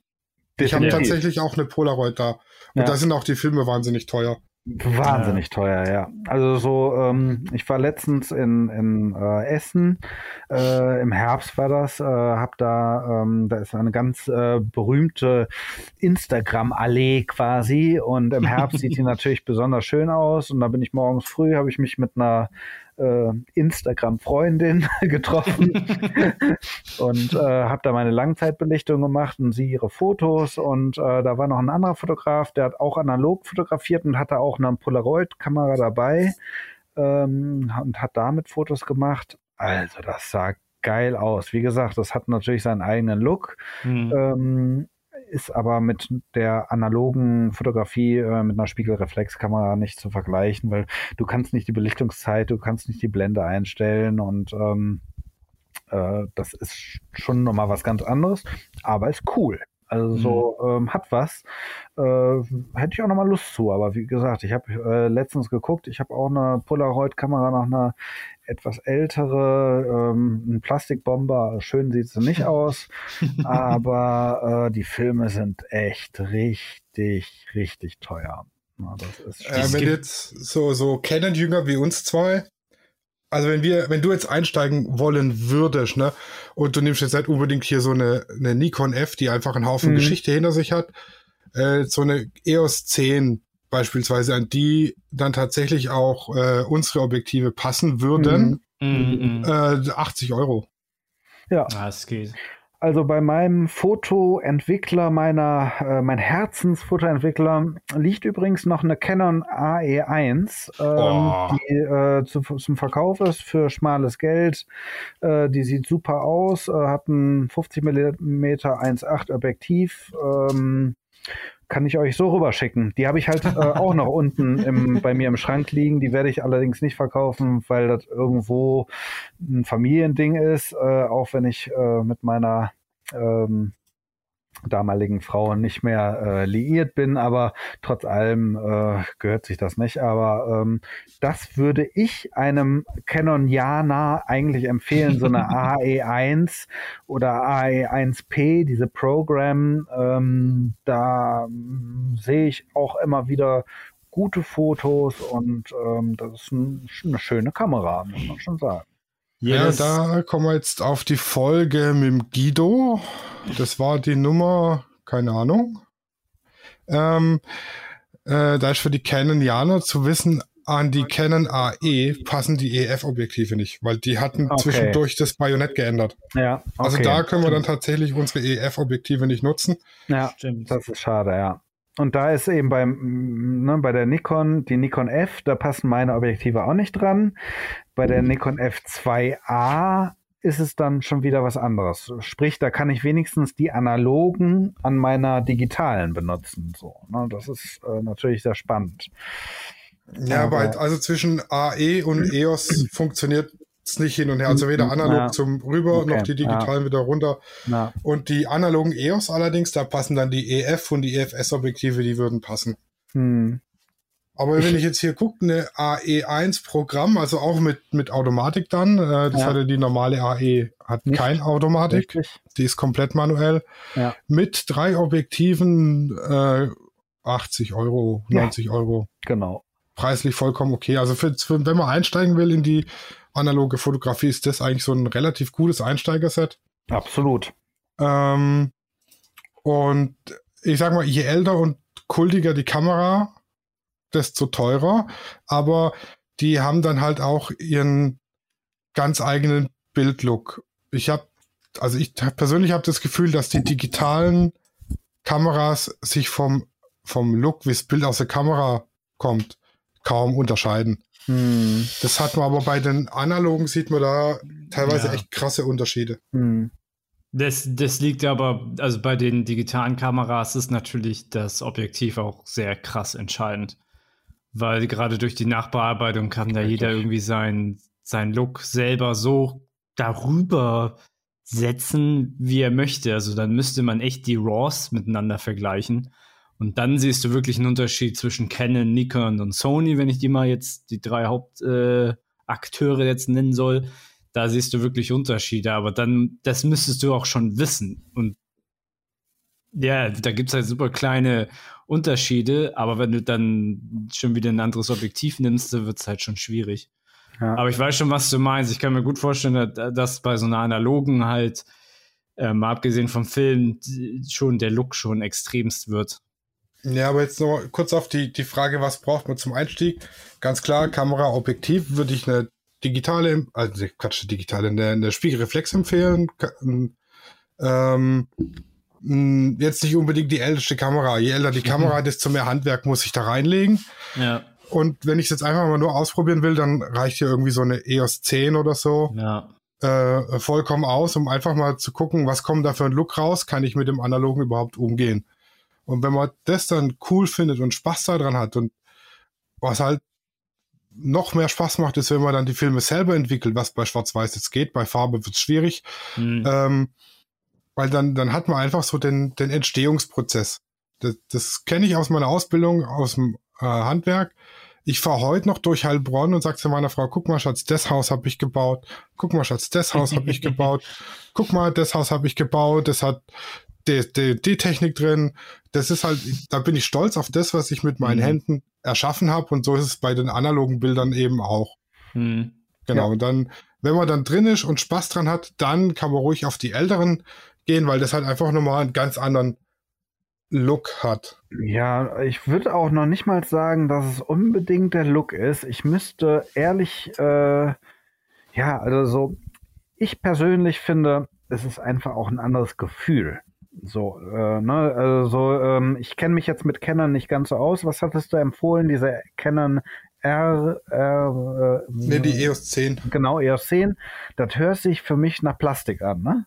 Ich habe tatsächlich auch eine Polaroid da. Und ja. da sind auch die Filme wahnsinnig teuer. Wahnsinnig ja. teuer, ja. Also so, ähm, ich war letztens in, in äh, Essen, äh, im Herbst war das, äh, hab da, ähm, da ist eine ganz äh, berühmte Instagram-Allee quasi und im Herbst sieht die natürlich besonders schön aus und da bin ich morgens früh, habe ich mich mit einer äh, Instagram-Freundin getroffen und äh, habe da meine Langzeitbelichtung gemacht und sie ihre Fotos und äh, da war noch ein anderer Fotograf, der hat auch analog fotografiert und hatte auch eine Polaroid-Kamera dabei ähm, und hat damit Fotos gemacht. Also das sah geil aus. Wie gesagt, das hat natürlich seinen eigenen Look. Mhm. Ähm, ist aber mit der analogen Fotografie äh, mit einer Spiegelreflexkamera nicht zu vergleichen, weil du kannst nicht die Belichtungszeit, du kannst nicht die Blende einstellen und ähm, äh, das ist schon nochmal was ganz anderes, aber ist cool. Also so mhm. ähm, hat was. Äh, hätte ich auch nochmal Lust zu, aber wie gesagt, ich habe äh, letztens geguckt, ich habe auch eine Polaroid-Kamera nach einer etwas ältere, ähm, ein Plastikbomber. Schön sieht sie nicht aus, aber äh, die Filme sind echt richtig, richtig teuer. Na, äh, wenn jetzt so, so Canon-Jünger wie uns zwei, also wenn wir, wenn du jetzt einsteigen wollen würdest, ne, und du nimmst jetzt nicht unbedingt hier so eine, eine Nikon F, die einfach einen Haufen mhm. Geschichte hinter sich hat, äh, so eine EOS 10 beispielsweise, an die dann tatsächlich auch äh, unsere Objektive passen würden, mhm. äh, 80 Euro. Ja. Ah, es geht. Also bei meinem Fotoentwickler, meiner, äh, mein Herzensfotoentwickler, liegt übrigens noch eine Canon AE1, ähm, oh. die äh, zu, zum Verkauf ist für schmales Geld. Äh, die sieht super aus, äh, hat ein 50 mm 1.8 Objektiv. Ähm, kann ich euch so rüberschicken. Die habe ich halt äh, auch noch unten im, bei mir im Schrank liegen. Die werde ich allerdings nicht verkaufen, weil das irgendwo ein Familiending ist, äh, auch wenn ich äh, mit meiner ähm, damaligen Frau nicht mehr äh, liiert bin, aber trotz allem äh, gehört sich das nicht. Aber ähm, das würde ich einem Canonianer eigentlich empfehlen, so eine AE1 oder AE1P, diese Program. Ähm, da ähm, sehe ich auch immer wieder gute Fotos und ähm, das ist ein, eine schöne Kamera, muss man schon sagen. Ja, da kommen wir jetzt auf die Folge mit dem Guido. Das war die Nummer, keine Ahnung. Ähm, äh, da ist für die Canonianer zu wissen, an die Canon AE passen die EF-Objektive nicht, weil die hatten okay. zwischendurch das Bajonett geändert. Ja, okay. Also da können wir dann tatsächlich unsere EF-Objektive nicht nutzen. Ja, stimmt. Das ist schade, ja. Und da ist eben beim, ne, bei der Nikon, die Nikon F, da passen meine Objektive auch nicht dran. Bei der Nikon F2A ist es dann schon wieder was anderes. Sprich, da kann ich wenigstens die analogen an meiner digitalen benutzen. So, ne? Das ist äh, natürlich sehr spannend. Ja, aber also zwischen AE und EOS funktioniert nicht hin und her. Also weder analog ja. zum rüber okay. noch die digitalen ja. wieder runter. Ja. Und die analogen EOS allerdings, da passen dann die EF und die EFS-Objektive, die würden passen. Hm. Aber wenn ich jetzt hier gucke, eine AE1-Programm, also auch mit, mit Automatik dann, äh, das hatte die normale AE, hat Nicht kein Automatik, richtig. die ist komplett manuell, mit drei Objektiven äh, 80 Euro, 90 Euro. Genau. Preislich vollkommen okay. Also für, für, wenn man einsteigen will in die analoge Fotografie ist das eigentlich so ein relativ gutes Einsteigerset. Absolut. Ähm, und ich sag mal, je älter und kultiger die Kamera, desto teurer. Aber die haben dann halt auch ihren ganz eigenen Bildlook. Ich habe, also ich persönlich habe das Gefühl, dass die digitalen Kameras sich vom, vom Look, wie das Bild aus der Kamera kommt, kaum unterscheiden. Hm. Das hat man aber bei den analogen, sieht man da teilweise ja. echt krasse Unterschiede. Hm. Das, das liegt aber, also bei den digitalen Kameras ist natürlich das Objektiv auch sehr krass entscheidend. Weil gerade durch die Nachbearbeitung kann da jeder irgendwie sein, sein Look selber so darüber setzen, wie er möchte. Also dann müsste man echt die RAWs miteinander vergleichen. Und dann siehst du wirklich einen Unterschied zwischen Canon, Nikon und Sony, wenn ich die mal jetzt die drei Hauptakteure äh, jetzt nennen soll. Da siehst du wirklich Unterschiede, aber dann, das müsstest du auch schon wissen. Und ja, da gibt es halt super kleine Unterschiede, aber wenn du dann schon wieder ein anderes Objektiv nimmst, dann wird es halt schon schwierig. Ja. Aber ich weiß schon, was du meinst. Ich kann mir gut vorstellen, dass bei so einer analogen halt, mal abgesehen vom Film, schon der Look schon extremst wird. Ja, aber jetzt noch kurz auf die, die Frage, was braucht man zum Einstieg? Ganz klar, Kamera, Objektiv würde ich eine digitale, also Quatsch, digitale, eine, eine Spiegelreflex empfehlen. Ähm, jetzt nicht unbedingt die älteste Kamera. Je älter die Kamera, desto mehr Handwerk muss ich da reinlegen. Ja. Und wenn ich es jetzt einfach mal nur ausprobieren will, dann reicht hier irgendwie so eine EOS 10 oder so. Ja. Äh, vollkommen aus, um einfach mal zu gucken, was kommt da für ein Look raus, kann ich mit dem Analogen überhaupt umgehen. Und wenn man das dann cool findet und Spaß daran hat und was halt noch mehr Spaß macht, ist, wenn man dann die Filme selber entwickelt, was bei Schwarz-Weiß jetzt geht, bei Farbe wird es schwierig. Mhm. Ähm, weil dann, dann hat man einfach so den, den Entstehungsprozess. Das, das kenne ich aus meiner Ausbildung, aus dem äh, Handwerk. Ich fahre heute noch durch Heilbronn und sage zu meiner Frau, guck mal, Schatz, das Haus habe ich gebaut. Guck mal, Schatz, das Haus habe ich gebaut. Guck mal, das Haus habe ich gebaut. Das hat die, die, die Technik drin. Das ist halt, da bin ich stolz auf das, was ich mit meinen mhm. Händen erschaffen habe. Und so ist es bei den analogen Bildern eben auch. Mhm. Genau. Ja. Und dann, wenn man dann drin ist und Spaß dran hat, dann kann man ruhig auf die älteren gehen, weil das halt einfach nochmal einen ganz anderen Look hat. Ja, ich würde auch noch nicht mal sagen, dass es unbedingt der Look ist. Ich müsste ehrlich, äh, ja, also so, ich persönlich finde, es ist einfach auch ein anderes Gefühl. So, äh, ne, also so, ähm, ich kenne mich jetzt mit Canon nicht ganz so aus. Was hattest du empfohlen? Diese Canon R, R äh, ne, die EOS 10. Genau, EOS 10. Das hört sich für mich nach Plastik an, ne?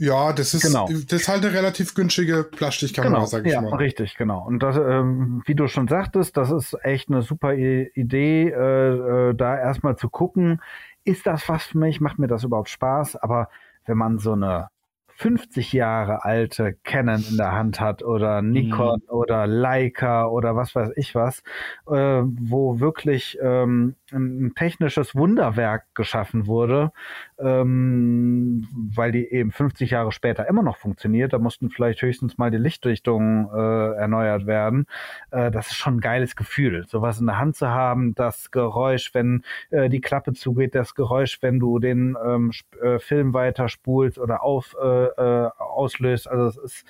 Ja, das ist, genau. das ist halt eine relativ günstige Plastikkamera, genau. sag ich ja, mal. Richtig, genau. Und das, ähm, wie du schon sagtest, das ist echt eine super Idee, äh, äh, da erstmal zu gucken, ist das was für mich, macht mir das überhaupt Spaß? Aber wenn man so eine 50 Jahre alte Canon in der Hand hat oder Nikon mhm. oder Leica oder was weiß ich was, äh, wo wirklich ähm, ein technisches Wunderwerk geschaffen wurde, ähm, weil die eben 50 Jahre später immer noch funktioniert. Da mussten vielleicht höchstens mal die Lichtrichtungen äh, erneuert werden. Äh, das ist schon ein geiles Gefühl, sowas in der Hand zu haben. Das Geräusch, wenn äh, die Klappe zugeht, das Geräusch, wenn du den ähm, äh, Film weiterspulst oder auf, äh, äh, auslöst. Also es ist,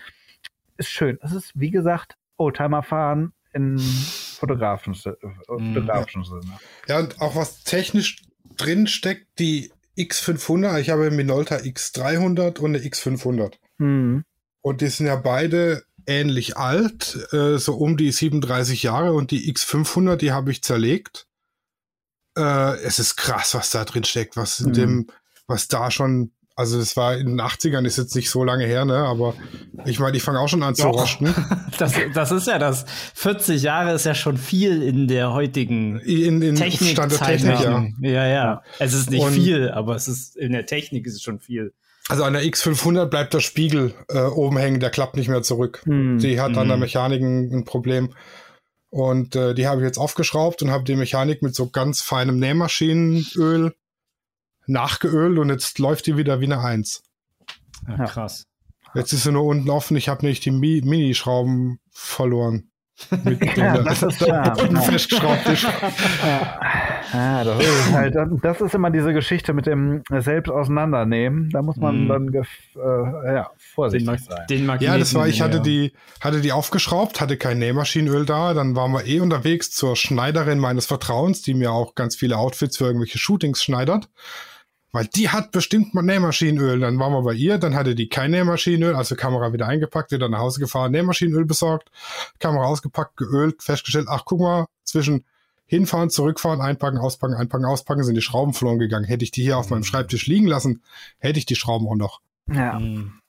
ist schön. Es ist, wie gesagt, Oldtimer fahren in fotografischen, mhm. fotografischen Sinne. Ja, und auch was technisch drin steckt, die X500, ich habe Minolta X300 und eine X500. Mhm. Und die sind ja beide ähnlich alt, äh, so um die 37 Jahre und die X500, die habe ich zerlegt. Äh, es ist krass, was da drin steckt, was in mhm. dem, was da schon also das war in den 80ern, ist jetzt nicht so lange her, ne? Aber ich meine, ich fange auch schon an zu rosten. Das, das ist ja das. 40 Jahre ist ja schon viel in der heutigen in, in Technik Stand der Technik, ja. ja. Ja, Es ist nicht Und, viel, aber es ist in der Technik ist es schon viel. Also an der X500 bleibt der Spiegel äh, oben hängen, der klappt nicht mehr zurück. Hm. Die hat an der hm. Mechanik ein, ein Problem. Und äh, die habe ich jetzt aufgeschraubt und habe die Mechanik mit so ganz feinem Nähmaschinenöl nachgeölt und jetzt läuft die wieder wie eine Eins. Ja, krass. Jetzt ist sie nur unten offen. Ich habe nicht die Mi Minischrauben verloren. Mit ja, das ist. Unten festgeschraubt ist. Ja. ja, das ist halt, das ist immer diese Geschichte mit dem selbst auseinandernehmen. Da muss man mm. dann äh, ja, vorsichtig den, sein. Den ja, das war, ich hatte die, hatte die aufgeschraubt, hatte kein Nähmaschinenöl da. Dann waren wir eh unterwegs zur Schneiderin meines Vertrauens, die mir auch ganz viele Outfits für irgendwelche Shootings schneidert. Weil die hat bestimmt mal Nähmaschinenöl. Dann waren wir bei ihr, dann hatte die kein Nähmaschinenöl, also Kamera wieder eingepackt, wieder nach Hause gefahren, Nähmaschinenöl besorgt, Kamera ausgepackt, geölt, festgestellt, ach guck mal, zwischen hinfahren, zurückfahren, einpacken, auspacken, einpacken, auspacken, sind die Schrauben verloren gegangen. Hätte ich die hier auf meinem Schreibtisch liegen lassen, hätte ich die Schrauben auch noch. Ja. Mhm.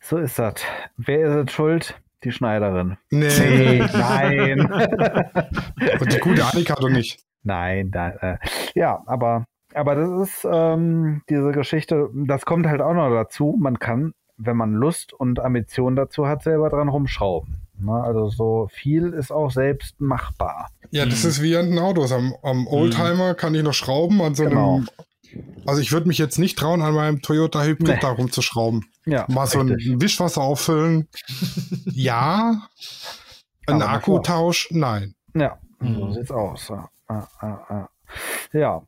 So ist das. Wer ist jetzt schuld? Die Schneiderin. Nee. nee nein. Und die gute Annika doch nicht. Nein, da, äh, ja, aber aber das ist ähm, diese Geschichte, das kommt halt auch noch dazu. Man kann, wenn man Lust und Ambition dazu hat, selber dran rumschrauben. Ne? Also so viel ist auch selbst machbar. Ja, das mhm. ist wie an den Autos. Am, am Oldtimer mhm. kann ich noch schrauben, an so genau. einem. Also ich würde mich jetzt nicht trauen, an meinem Toyota Hybrid nee. da rumzuschrauben. Ja, Mal so ein Wischwasser auffüllen. ja. Ein Akkutausch, nein. Ja, mhm. so sieht's aus. Ja, ja, ja.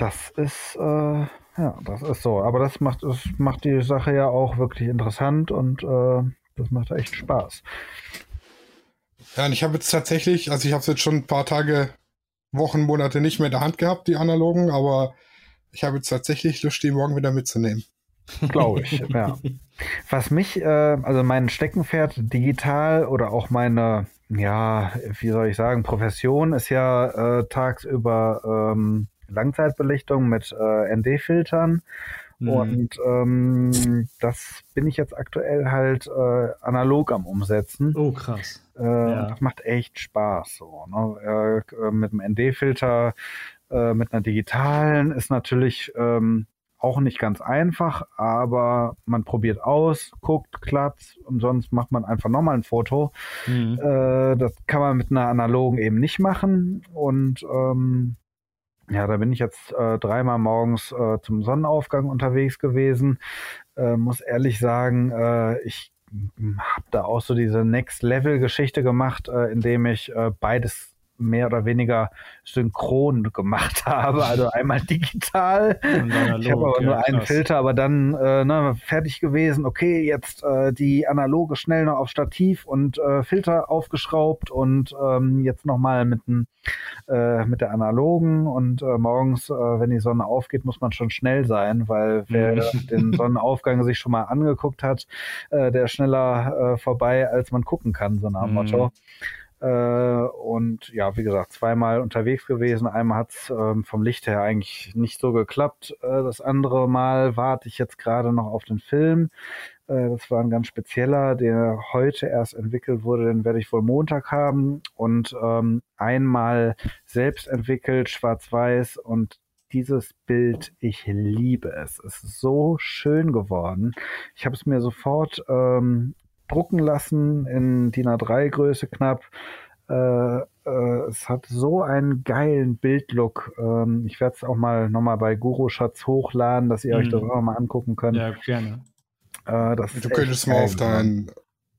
Das ist, äh, ja, das ist so. Aber das macht, das macht die Sache ja auch wirklich interessant und äh, das macht echt Spaß. Ja, und ich habe jetzt tatsächlich, also ich habe es jetzt schon ein paar Tage, Wochen, Monate nicht mehr in der Hand gehabt, die analogen, aber ich habe jetzt tatsächlich Lust, die morgen wieder mitzunehmen. Glaube ich, ja. Was mich, äh, also mein Steckenpferd digital oder auch meine, ja, wie soll ich sagen, Profession ist ja äh, tagsüber ähm, Langzeitbelichtung mit äh, ND-Filtern. Mhm. Und ähm, das bin ich jetzt aktuell halt äh, analog am Umsetzen. Oh, krass. Äh, ja. Das macht echt Spaß. So, ne? äh, mit dem ND-Filter, äh, mit einer digitalen ist natürlich ähm, auch nicht ganz einfach, aber man probiert aus, guckt, klappt und sonst macht man einfach nochmal ein Foto. Mhm. Äh, das kann man mit einer analogen eben nicht machen und ähm, ja, da bin ich jetzt äh, dreimal morgens äh, zum Sonnenaufgang unterwegs gewesen. Äh, muss ehrlich sagen, äh, ich habe da auch so diese Next-Level-Geschichte gemacht, äh, indem ich äh, beides mehr oder weniger synchron gemacht habe. Also einmal digital. Analog, ich habe aber nur einen Filter, aber dann äh, ne, fertig gewesen. Okay, jetzt äh, die analoge schnell noch auf Stativ und äh, Filter aufgeschraubt und ähm, jetzt nochmal mit, äh, mit der analogen. Und äh, morgens, äh, wenn die Sonne aufgeht, muss man schon schnell sein, weil wer mhm. den Sonnenaufgang sich schon mal angeguckt hat, äh, der ist schneller vorbei, als man gucken kann, so nach dem mhm. Motto. Äh, und ja, wie gesagt, zweimal unterwegs gewesen. Einmal hat es ähm, vom Licht her eigentlich nicht so geklappt. Äh, das andere Mal warte ich jetzt gerade noch auf den Film. Äh, das war ein ganz spezieller, der heute erst entwickelt wurde. Den werde ich wohl Montag haben. Und ähm, einmal selbst entwickelt, schwarz-weiß und dieses Bild, ich liebe es. Es ist so schön geworden. Ich habe es mir sofort ähm, drucken lassen in DIN A3-Größe knapp. Äh, äh, es hat so einen geilen Bildlook. Ähm, ich werde es auch mal nochmal bei Guru Schatz hochladen, dass ihr mhm. euch das auch mal angucken könnt. Ja, gerne. Äh, du könntest mal auf dein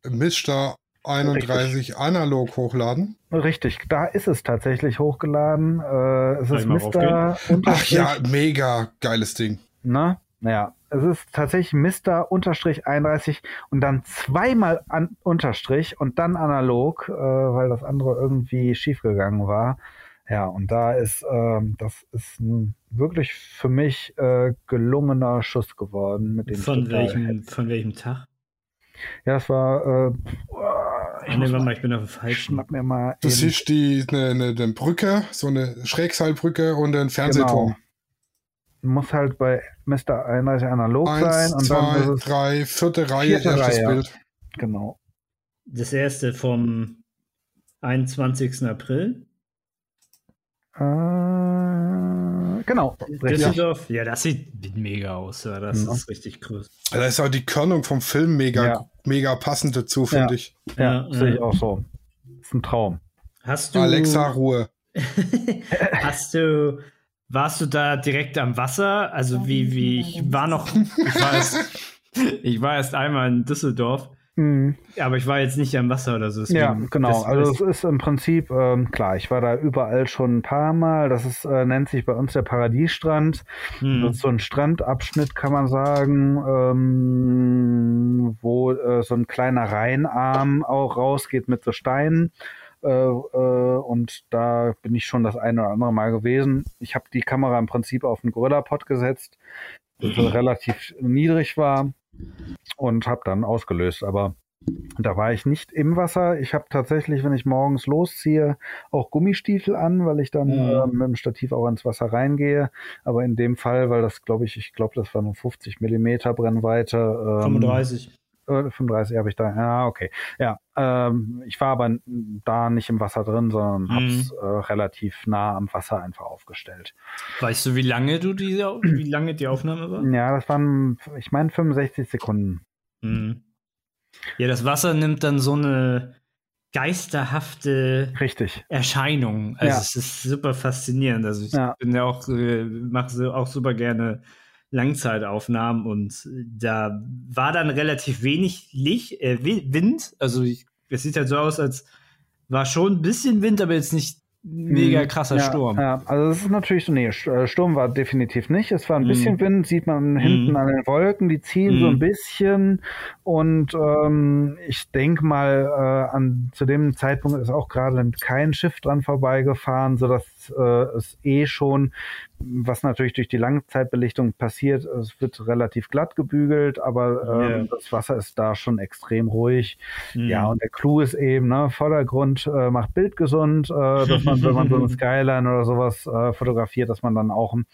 Mister 31 Richtig. analog hochladen. Richtig, da ist es tatsächlich hochgeladen. Äh, es ist Mister. Ach ja, mega geiles Ding. Na, naja, es ist tatsächlich Mr. Unterstrich 31 und dann zweimal an Unterstrich und dann analog, äh, weil das andere irgendwie schiefgegangen war. Ja, und da ist, äh, das ist ein wirklich für mich äh, gelungener Schuss geworden mit dem von welchem, von welchem Tag? Ja, es war. Äh, ich, nee, mal, ich bin auf dem falschen. Schnapp mir mal. Das ist die eine, eine, eine Brücke, so eine Schrägseilbrücke und ein Fernsehturm. Genau muss halt bei Mr. 31 analog Eins, sein. Und zwei, dann ist es drei, vierte Reihe, vierte erstes Reihe. Bild. Genau. Das erste vom 21. April. Äh, genau. Düsseldorf, ja. ja. das sieht mega aus. Ja, das mhm. ist richtig groß. Da ist auch die Körnung vom Film mega, ja. mega passend dazu, finde ich. Ja, ja sehe ich auch so. Das ist ein Traum. Hast du. Alexa, Ruhe. Hast du warst du da direkt am Wasser? Also wie, wie, ich war noch, ich war erst, ich war erst einmal in Düsseldorf. Mhm. Aber ich war jetzt nicht am Wasser oder so. Ja, genau. also es ist im Prinzip, ähm, klar, ich war da überall schon ein paar Mal. Das ist, äh, nennt sich bei uns der Paradiesstrand. Mhm. Das ist so ein Strandabschnitt, kann man sagen, ähm, wo äh, so ein kleiner Rheinarm auch rausgeht mit so Steinen. Äh, äh, und da bin ich schon das eine oder andere Mal gewesen. Ich habe die Kamera im Prinzip auf den Gorilla-Pod gesetzt, das relativ niedrig war und habe dann ausgelöst. Aber da war ich nicht im Wasser. Ich habe tatsächlich, wenn ich morgens losziehe, auch Gummistiefel an, weil ich dann mhm. äh, mit dem Stativ auch ins Wasser reingehe. Aber in dem Fall, weil das glaube ich, ich glaube, das war eine 50 Millimeter Brennweite. Ähm, 35. 35 habe ich da. Ja, okay. Ja, ähm, ich war aber da nicht im Wasser drin, sondern mhm. habe es äh, relativ nah am Wasser einfach aufgestellt. Weißt du, wie lange du diese, wie lange die Aufnahme war? Ja, das waren, ich meine, 65 Sekunden. Mhm. Ja, das Wasser nimmt dann so eine geisterhafte Richtig. Erscheinung. Also ja. es ist super faszinierend. Also ich ja. bin ja auch, äh, mache auch super gerne Langzeitaufnahmen und da war dann relativ wenig Licht, äh, Wind. Also es sieht halt so aus, als war schon ein bisschen Wind, aber jetzt nicht mega mhm. krasser ja, Sturm. Ja, also es ist natürlich so, nee, äh, Sturm war definitiv nicht. Es war ein bisschen mm. Wind, sieht man hinten mm. an den Wolken, die ziehen mm. so ein bisschen. Und ähm, ich denke mal, äh, an zu dem Zeitpunkt ist auch gerade kein Schiff dran vorbeigefahren, sodass äh, es eh schon was natürlich durch die Langzeitbelichtung passiert, es wird relativ glatt gebügelt, aber ähm, yeah. das Wasser ist da schon extrem ruhig. Mm. Ja, und der Clou ist eben, ne, Vordergrund äh, macht Bild gesund, äh, dass man, wenn man so eine Skyline oder sowas äh, fotografiert, dass man dann auch ein,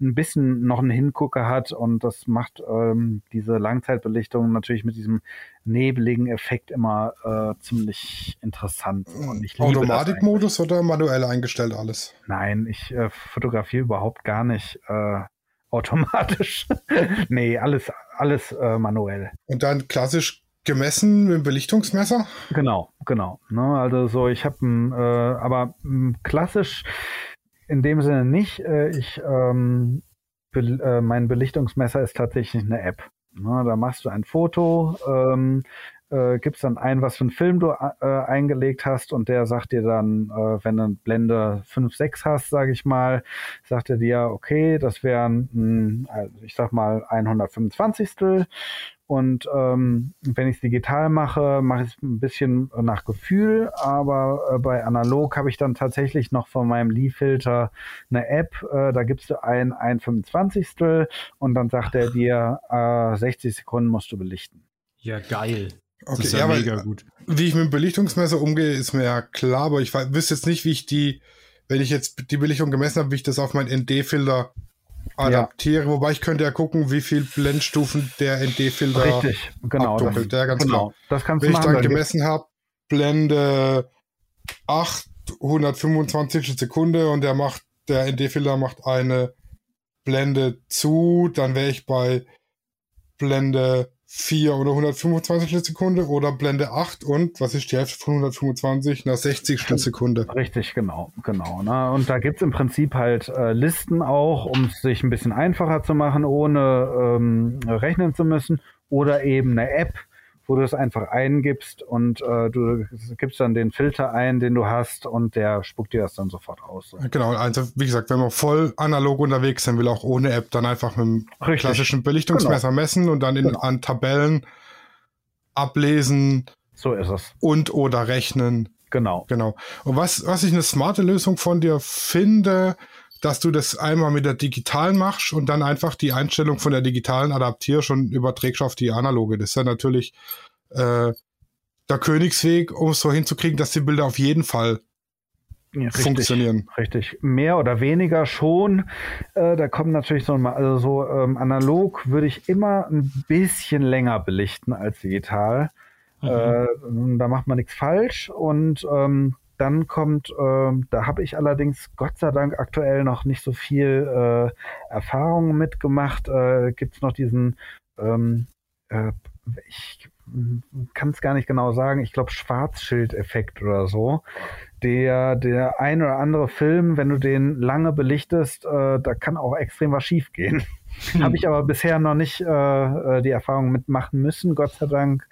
ein, bisschen noch einen Hingucker hat und das macht ähm, diese Langzeitbelichtung natürlich mit diesem nebeligen Effekt immer äh, ziemlich interessant. Ich Automatikmodus oder manuell eingestellt alles? Nein, ich äh, fotografiere überhaupt gar nicht äh, automatisch. nee, alles, alles äh, manuell. Und dann klassisch gemessen mit dem Belichtungsmesser? Genau, genau. Ne, also so, ich habe äh, aber klassisch in dem Sinne nicht. Äh, ich ähm, be äh, mein Belichtungsmesser ist tatsächlich eine App. Ne, da machst du ein Foto, ähm, äh, gibst dann ein, was für einen Film du äh, eingelegt hast und der sagt dir dann, äh, wenn du Blende 5, 6 hast, sage ich mal, sagt er dir, okay, das wären, also ich sag mal, 125. Und ähm, wenn ich es digital mache, mache ich es ein bisschen nach Gefühl, aber äh, bei analog habe ich dann tatsächlich noch von meinem Lee-Filter eine App, äh, da gibst du ein ein 25. und dann sagt er dir, äh, 60 Sekunden musst du belichten. Ja, geil. Okay, das ist ja, ja mega gut. Wie ich mit dem Belichtungsmesser umgehe, ist mir ja klar, aber ich wüsste jetzt nicht, wie ich die, wenn ich jetzt die Belichtung gemessen habe, wie ich das auf meinen ND-Filter adaptiere. Ja. Wobei ich könnte ja gucken, wie viel Blendstufen der ND-Filter Richtig, genau. Das, ja, ganz genau. Klar. Das kannst Wenn du machen, ich dann gemessen habe, Blende 8, 125 Sekunde und der macht, der ND-Filter macht eine Blende zu, dann wäre ich bei Blende 4 oder 125 Sekunde oder Blende 8 und was ist die Hälfte von 125 nach 60 Sekunde. Richtig, genau, genau. Ne? Und da gibt es im Prinzip halt äh, Listen auch, um es sich ein bisschen einfacher zu machen, ohne ähm, rechnen zu müssen. Oder eben eine App, wo du es einfach eingibst und äh, du gibst dann den Filter ein, den du hast und der spuckt dir das dann sofort aus. So. Genau, also wie gesagt, wenn man voll analog unterwegs sein will, auch ohne App, dann einfach mit dem Richtig. klassischen Belichtungsmesser genau. messen und dann in, genau. an Tabellen ablesen. So ist es. Und oder rechnen. Genau. Genau. Und was, was ich eine smarte Lösung von dir finde, dass du das einmal mit der digitalen machst und dann einfach die Einstellung von der digitalen adaptierst und überträgst auf die analoge. Das ist ja natürlich äh, der Königsweg, um es so hinzukriegen, dass die Bilder auf jeden Fall ja, richtig, funktionieren. Richtig, mehr oder weniger schon. Äh, da kommt natürlich so mal, also so ähm, analog würde ich immer ein bisschen länger belichten als digital. Mhm. Äh, da macht man nichts falsch und ähm, dann kommt, äh, da habe ich allerdings Gott sei Dank aktuell noch nicht so viel äh, Erfahrung mitgemacht. Äh, Gibt es noch diesen, ähm, äh, ich kann es gar nicht genau sagen, ich glaube Schwarzschild-Effekt oder so. Der, der ein oder andere Film, wenn du den lange belichtest, äh, da kann auch extrem was schief gehen. Hm. Habe ich aber bisher noch nicht äh, äh, die Erfahrung mitmachen müssen, Gott sei Dank.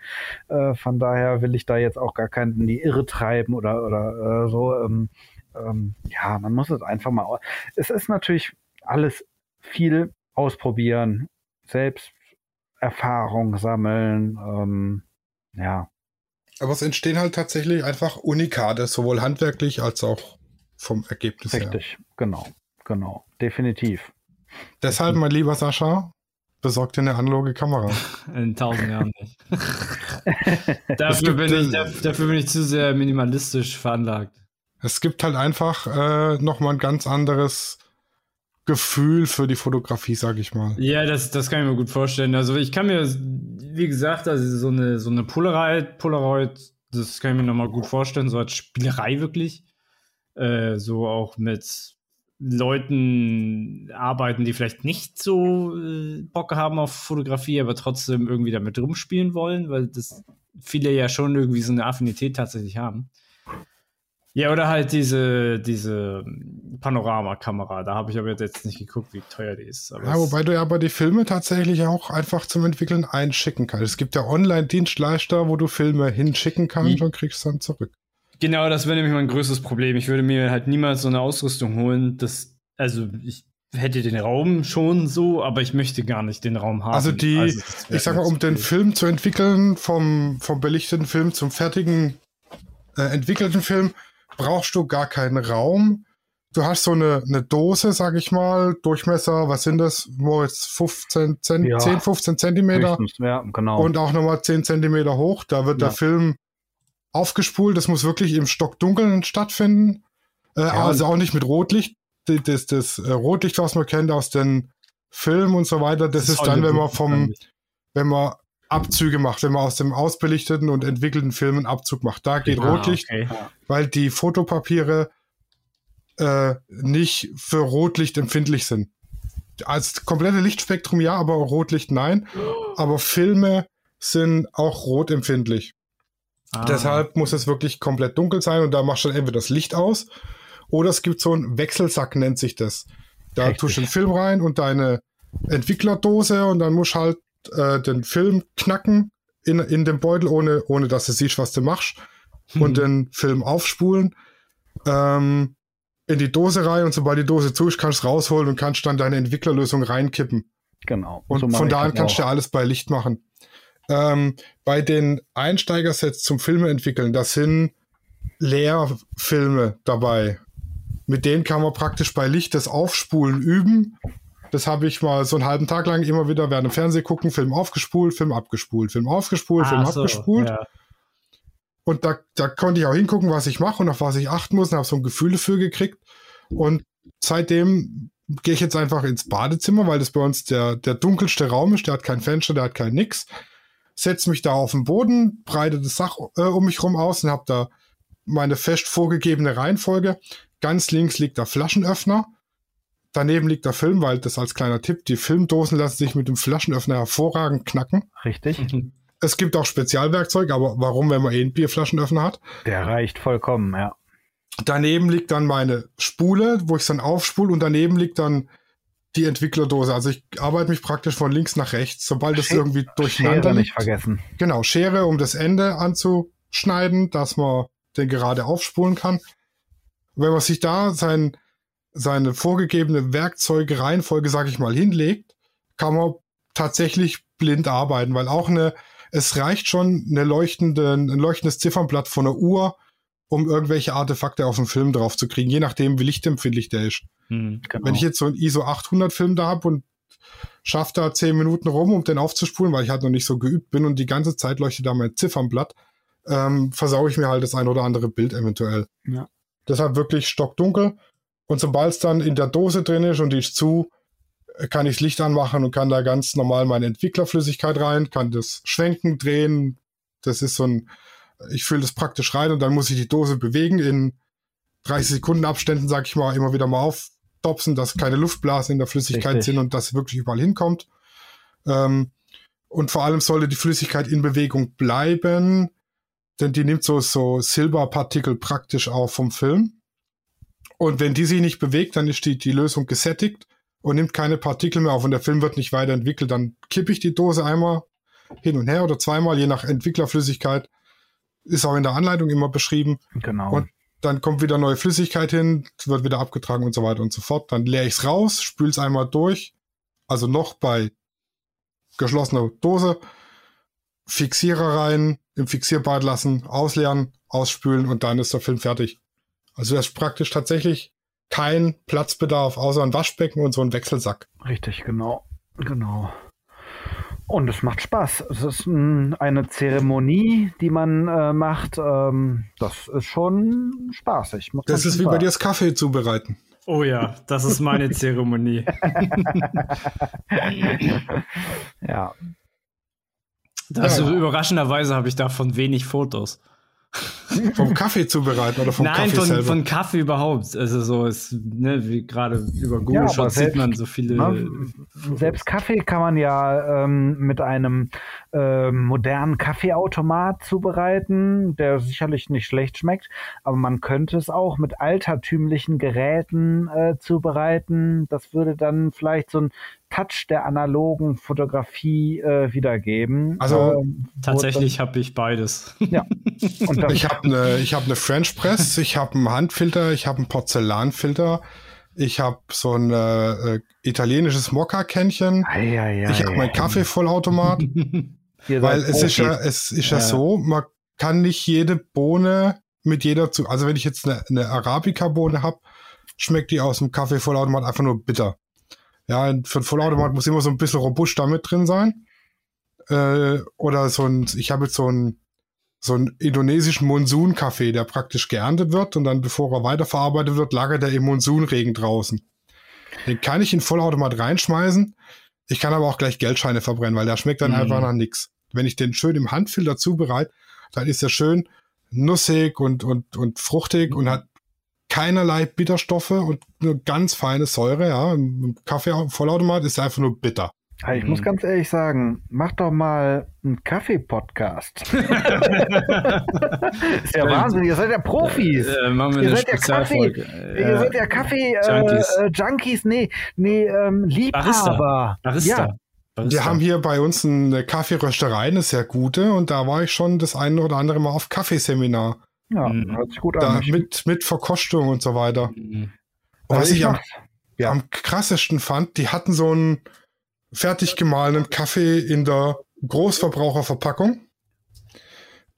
Äh, von daher will ich da jetzt auch gar keinen in die Irre treiben oder, oder äh, so. Ähm, ähm, ja, man muss es einfach mal. Es ist natürlich alles viel ausprobieren, selbst Erfahrung sammeln. Ähm, ja. Aber es entstehen halt tatsächlich einfach Unikate, sowohl handwerklich als auch vom Ergebnis Richtig, her. Richtig, genau, genau, definitiv. Deshalb, mein lieber Sascha, besorgt dir eine analoge Kamera. In tausend Jahren nicht. dafür, bin ich, dafür bin ich zu sehr minimalistisch veranlagt. Es gibt halt einfach äh, nochmal ein ganz anderes Gefühl für die Fotografie, sag ich mal. Ja, das, das kann ich mir gut vorstellen. Also ich kann mir, wie gesagt, also so eine, so eine Polaroid, Polaroid, das kann ich mir nochmal gut vorstellen, so als Spielerei wirklich. Äh, so auch mit Leuten arbeiten, die vielleicht nicht so äh, Bock haben auf Fotografie, aber trotzdem irgendwie damit rumspielen wollen, weil das viele ja schon irgendwie so eine Affinität tatsächlich haben. Ja, oder halt diese, diese Panoramakamera. Da habe ich aber jetzt nicht geguckt, wie teuer die ist. ja, wobei du ja aber die Filme tatsächlich auch einfach zum Entwickeln einschicken kannst. Es gibt ja Online-Dienstleister, wo du Filme hinschicken kannst und kriegst dann zurück. Genau, das wäre nämlich mein größtes Problem. Ich würde mir halt niemals so eine Ausrüstung holen. Das, also ich hätte den Raum schon so, aber ich möchte gar nicht den Raum haben. Also die, also ich sag mal, um den Film zu entwickeln, vom, vom belichteten Film zum fertigen äh, entwickelten Film, brauchst du gar keinen Raum. Du hast so eine, eine Dose, sag ich mal, Durchmesser, was sind das? Moritz, 15 Zent ja, 10, 15 Zentimeter. Ja, genau. Und auch nochmal 10 Zentimeter hoch. Da wird ja. der Film aufgespult. Das muss wirklich im Stockdunkeln stattfinden. Äh, ja, also auch nicht mit Rotlicht. Das, das, das äh, Rotlicht, was man kennt aus den Filmen und so weiter, das, das ist dann, wenn man vom, wenn man Abzüge macht, wenn man aus dem ausbelichteten und entwickelten Film einen Abzug macht. Da geht ah, Rotlicht, okay. weil die Fotopapiere äh, nicht für Rotlicht empfindlich sind. Als komplette Lichtspektrum ja, aber Rotlicht nein. Aber Filme sind auch rotempfindlich. Ah. Deshalb muss es wirklich komplett dunkel sein und da machst du dann entweder das Licht aus oder es gibt so einen Wechselsack, nennt sich das. Da Richtig. tust du den Film rein und deine Entwicklerdose und dann musst du halt äh, den Film knacken in, in dem Beutel, ohne, ohne dass du siehst, was du machst. Mhm. Und den Film aufspulen. Ähm, in die Dose rein und sobald die Dose zu ist, kannst du rausholen und kannst dann deine Entwicklerlösung reinkippen. Genau. Und so von da an kannst du alles bei Licht machen. Ähm, bei den Einsteigersets zum Filme entwickeln, das sind Leerfilme dabei. Mit denen kann man praktisch bei Licht das Aufspulen üben das habe ich mal so einen halben Tag lang immer wieder während dem Fernsehen gucken, Film aufgespult, Film abgespult, Film aufgespult, ah, Film so, abgespult. Ja. Und da, da konnte ich auch hingucken, was ich mache und auf was ich achten muss und habe so ein Gefühl dafür gekriegt. Und seitdem gehe ich jetzt einfach ins Badezimmer, weil das bei uns der, der dunkelste Raum ist. Der hat kein Fenster, der hat kein nix. Setze mich da auf den Boden, breite das Sach äh, um mich rum aus und habe da meine fest vorgegebene Reihenfolge. Ganz links liegt der Flaschenöffner. Daneben liegt der Film, weil das als kleiner Tipp, die Filmdosen lassen sich mit dem Flaschenöffner hervorragend knacken. Richtig. Es gibt auch Spezialwerkzeug, aber warum, wenn man eh einen Bierflaschenöffner hat? Der reicht vollkommen, ja. Daneben liegt dann meine Spule, wo ich es dann aufspule und daneben liegt dann die Entwicklerdose. Also ich arbeite mich praktisch von links nach rechts, sobald es irgendwie durcheinander Schere nicht vergessen. Genau, Schere, um das Ende anzuschneiden, dass man den gerade aufspulen kann. Wenn man sich da sein seine vorgegebene Werkzeugreihenfolge, sag ich mal, hinlegt, kann man tatsächlich blind arbeiten, weil auch eine, es reicht schon eine leuchtende, ein leuchtendes Ziffernblatt von einer Uhr, um irgendwelche Artefakte auf dem Film drauf zu kriegen, je nachdem, wie lichtempfindlich der ist. Hm, genau. Wenn ich jetzt so ein ISO 800 Film da habe und schaffe da zehn Minuten rum, um den aufzuspulen, weil ich halt noch nicht so geübt bin und die ganze Zeit leuchtet da mein Ziffernblatt, ähm, versaue ich mir halt das ein oder andere Bild eventuell. Ja. Deshalb wirklich stockdunkel und sobald es dann in der Dose drin ist und die ist zu, kann ich das Licht anmachen und kann da ganz normal meine Entwicklerflüssigkeit rein, kann das schwenken, drehen. Das ist so ein, ich fülle das praktisch rein und dann muss ich die Dose bewegen in 30 Sekunden Abständen, sag ich mal, immer wieder mal auftopsen, dass keine Luftblasen in der Flüssigkeit Richtig. sind und das wirklich überall hinkommt. Ähm, und vor allem sollte die Flüssigkeit in Bewegung bleiben, denn die nimmt so, so Silberpartikel praktisch auf vom Film. Und wenn die sich nicht bewegt, dann ist die, die Lösung gesättigt und nimmt keine Partikel mehr auf und der Film wird nicht weiterentwickelt. Dann kippe ich die Dose einmal hin und her oder zweimal, je nach Entwicklerflüssigkeit. Ist auch in der Anleitung immer beschrieben. Genau. Und dann kommt wieder neue Flüssigkeit hin, wird wieder abgetragen und so weiter und so fort. Dann leere ich es raus, spüle es einmal durch. Also noch bei geschlossener Dose. Fixierer rein, im Fixierbad lassen, ausleeren, ausspülen und dann ist der Film fertig. Also das ist praktisch tatsächlich kein Platzbedarf außer ein Waschbecken und so ein Wechselsack. Richtig, genau. Genau. Und es macht Spaß. Es ist ein, eine Zeremonie, die man äh, macht. Ähm, das ist schon spaßig. Das ist wie bei dir das Kaffee zubereiten. Oh ja, das ist meine Zeremonie. ja. Das ja. überraschenderweise habe ich davon wenig Fotos. vom Kaffee zubereiten oder vom Nein, Kaffee von, selber? von Kaffee überhaupt. Also so ist, ne, wie gerade über Google ja, Shots sieht man so viele. Ne, selbst Kaffee kann man ja ähm, mit einem äh, modernen Kaffeeautomat zubereiten, der sicherlich nicht schlecht schmeckt, aber man könnte es auch mit altertümlichen Geräten äh, zubereiten. Das würde dann vielleicht so ein Touch der analogen Fotografie äh, wiedergeben. Also ähm, tatsächlich habe ich beides. Ja. Und ich habe eine hab ne French Press, ich habe einen Handfilter, ich habe einen Porzellanfilter, ich habe so ein äh, italienisches Mokka-Kännchen, ich habe meinen Kaffeevollautomat. weil es ist ja, es ist ja, ja so, man kann nicht jede Bohne mit jeder zu, also wenn ich jetzt eine, eine Arabica-Bohne habe, schmeckt die aus dem Kaffeevollautomat einfach nur bitter. Ja, für ein Vollautomat muss immer so ein bisschen robust da mit drin sein. Äh, oder so ein, ich habe jetzt so ein so einen indonesischen Monsunkaffee, der praktisch geerntet wird und dann, bevor er weiterverarbeitet wird, lagert er im Monsunregen draußen. Den kann ich in Vollautomat reinschmeißen. Ich kann aber auch gleich Geldscheine verbrennen, weil der schmeckt dann mhm. einfach nach nichts. Wenn ich den schön im Handfilter zubereite, dann ist er schön nussig und, und, und fruchtig und hat keinerlei Bitterstoffe und eine ganz feine Säure. Ja, im Kaffee Vollautomat ist einfach nur bitter. Ich muss ganz ehrlich sagen, mach doch mal einen Kaffee-Podcast. ist ja Wahnsinn, ihr seid ja Profis. Äh, machen wir ihr, eine seid ja Kaffee, ja. ihr seid ja Kaffee-Junkies. Äh, Junkies. Nee, nee ähm, Liebhaber. Barista. Ja. Barista. Wir haben hier bei uns eine Kaffeerösterei, eine sehr gute, und da war ich schon das eine oder andere Mal auf Kaffeeseminar. Ja, mhm. hört sich gut an. Mit, mit Verkostung und so weiter. Mhm. Was also ich, ich am, ja. am krassesten fand, die hatten so einen fertig gemahlenen Kaffee in der Großverbraucherverpackung.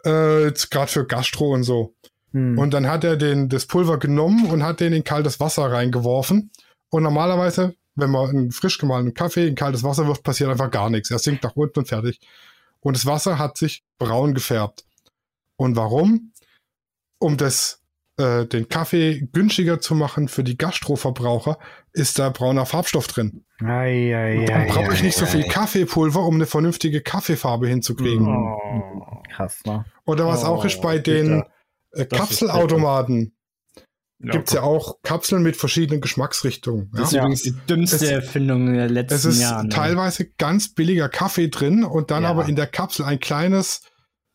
Äh, gerade für Gastro und so. Mhm. Und dann hat er den, das Pulver genommen und hat den in kaltes Wasser reingeworfen. Und normalerweise, wenn man einen frisch gemahlenen Kaffee in kaltes Wasser wirft, passiert einfach gar nichts. Er sinkt nach unten und fertig. Und das Wasser hat sich braun gefärbt. Und warum? Um das, äh, den Kaffee günstiger zu machen für die Gastroverbraucher, ist da brauner Farbstoff drin. Ei, ei, dann brauche ich nicht so viel Kaffeepulver, um eine vernünftige Kaffeefarbe hinzukriegen. Oh, krass, ne? Oder was oh, auch ist bei den äh, Kapselautomaten. Ja, Gibt es ja auch Kapseln mit verschiedenen Geschmacksrichtungen. Das ja. ist übrigens die dümmste es, Erfindung der letzten Jahre. Es ist Jahren, teilweise ganz billiger Kaffee drin und dann ja. aber in der Kapsel ein kleines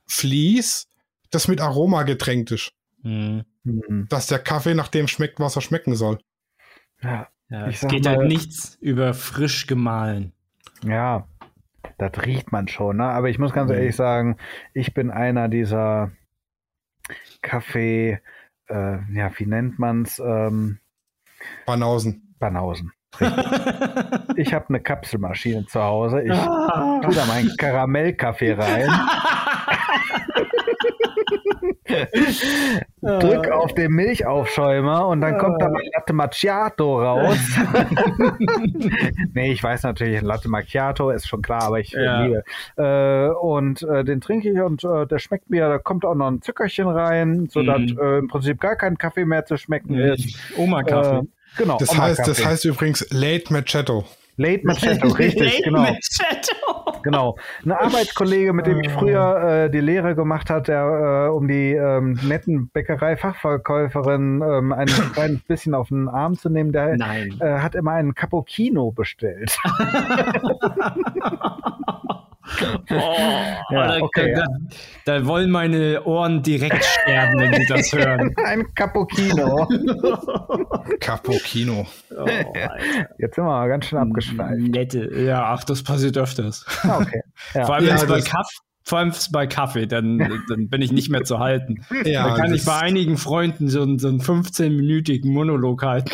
Vlies, das mit Aroma getränkt ist. Mhm. Dass der Kaffee nach dem schmeckt, was er schmecken soll. Ja, ja es geht halt mal, halt nichts über frisch gemahlen. Ja, das riecht man schon, ne? Aber ich muss ganz mhm. ehrlich sagen, ich bin einer dieser Kaffee, äh, ja, wie nennt man's? Ähm, Banausen. Banausen. ich habe eine Kapselmaschine zu Hause. Ich ah. tue da meinen Karamellkaffee rein. Drück äh. auf den Milchaufschäumer und dann kommt da mein Latte Macchiato raus. nee, ich weiß natürlich, ein Latte Macchiato ist schon klar, aber ich ja. liebe. Äh, und äh, den trinke ich und äh, der schmeckt mir, da kommt auch noch ein Zuckerchen rein, sodass mhm. Äh, im Prinzip gar kein Kaffee mehr zu schmecken mhm. ist. Oma-Kaffee. Äh, genau. Das heißt, das heißt übrigens Late Macchiato. Late Macchiato, richtig, Late genau. Macchiato. Genau. Ein Arbeitskollege, mit dem ich früher äh, die Lehre gemacht hat, der äh, um die ähm, netten Bäckerei-Fachverkäuferin ähm, ein kleines bisschen auf den Arm zu nehmen, der äh, hat immer einen Cappuccino bestellt. Oh, ja, okay, da, da, da, wollen meine Ohren direkt sterben, wenn sie das hören. Ein Cappuccino. Cappuccino. Oh, Jetzt sind wir ganz schön abgeschweift. Nette. Ja, ach, das passiert öfters. Ah, okay. Ja. Vor allem ja, bei Kaffee. Vor allem bei Kaffee, dann, dann bin ich nicht mehr zu halten. Ja, dann kann ich bei einigen Freunden so, so einen 15-minütigen Monolog halten.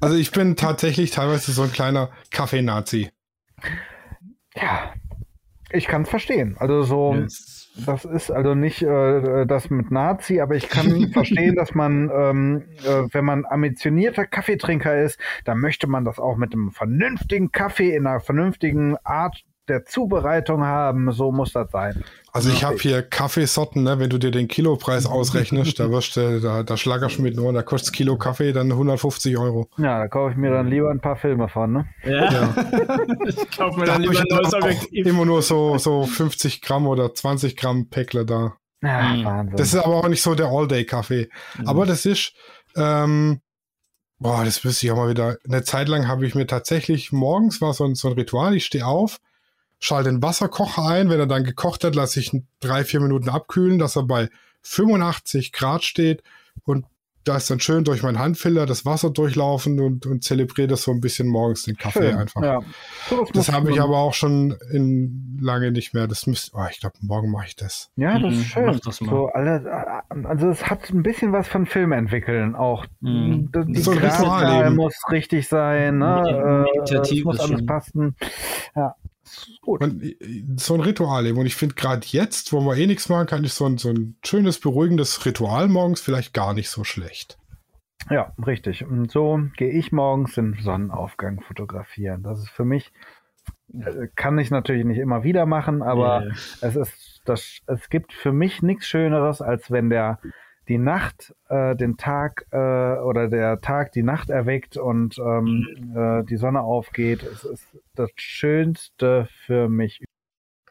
Also ich bin tatsächlich teilweise so ein kleiner Kaffee-Nazi. Ja, ich kann es verstehen. Also so. Yes. das ist also nicht äh, das mit Nazi, aber ich kann verstehen, dass man, ähm, äh, wenn man ambitionierter Kaffeetrinker ist, dann möchte man das auch mit einem vernünftigen Kaffee in einer vernünftigen Art der Zubereitung haben. So muss das sein. Also ich habe hier Kaffeesorten, ne? wenn du dir den Kilopreis ausrechnest, da wirst du, da, da schlagerst du mit nur, da kostet Kilo Kaffee dann 150 Euro. Ja, da kaufe ich mir dann lieber ein paar Filme von, ne? Ja. ja. ich kaufe mir da dann lieber ein neues Objektiv. Immer nur so, so 50 Gramm oder 20 Gramm Päckle da. Ja, mhm. Wahnsinn. Das ist aber auch nicht so der All-Day-Kaffee. Mhm. Aber das ist, ähm, boah, das wüsste ich auch mal wieder. Eine Zeit lang habe ich mir tatsächlich morgens war so ein, so ein Ritual, ich stehe auf, schalte den Wasserkocher ein. Wenn er dann gekocht hat, lasse ich drei, vier Minuten abkühlen, dass er bei 85 Grad steht und da ist dann schön durch meinen Handfilter das Wasser durchlaufen und, und zelebriere das so ein bisschen morgens den Kaffee schön, einfach. Ja. So, das, habe ich aber auch schon in lange nicht mehr. Das müsste, oh, ich glaube, morgen mache ich das. Ja, das ist mhm, schön. Das so, alle, also es hat ein bisschen was von Film entwickeln auch. Mhm. Die so ein Ritual muss richtig sein, ne? Meditativ äh, muss alles passen. Ja. Gut. Und äh, so ein Ritual eben. Und ich finde gerade jetzt, wo man eh nichts machen kann, ist so ein, so ein schönes, beruhigendes Ritual morgens vielleicht gar nicht so schlecht. Ja, richtig. Und so gehe ich morgens den Sonnenaufgang fotografieren. Das ist für mich, äh, kann ich natürlich nicht immer wieder machen, aber yeah. es ist, das, es gibt für mich nichts Schöneres, als wenn der die Nacht äh, den Tag äh, oder der Tag die Nacht erweckt und ähm, äh, die Sonne aufgeht. Es ist das Schönste für mich.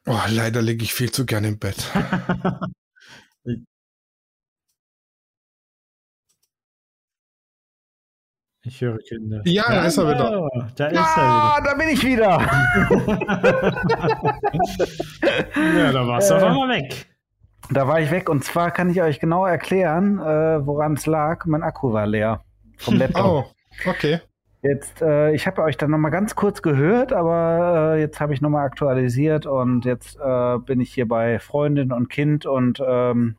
Oh, leider liege ich viel zu gerne im Bett. Ich höre Kinder. Ja, da ist er wieder. Da ist ja, er wieder. da bin ich wieder. ja, da warst du auf einmal weg. Da war ich weg und zwar kann ich euch genau erklären, äh, woran es lag. Mein Akku war leer vom Laptop. Oh, okay. Jetzt, äh, ich habe euch dann nochmal ganz kurz gehört, aber äh, jetzt habe ich nochmal aktualisiert und jetzt äh, bin ich hier bei Freundin und Kind und ähm,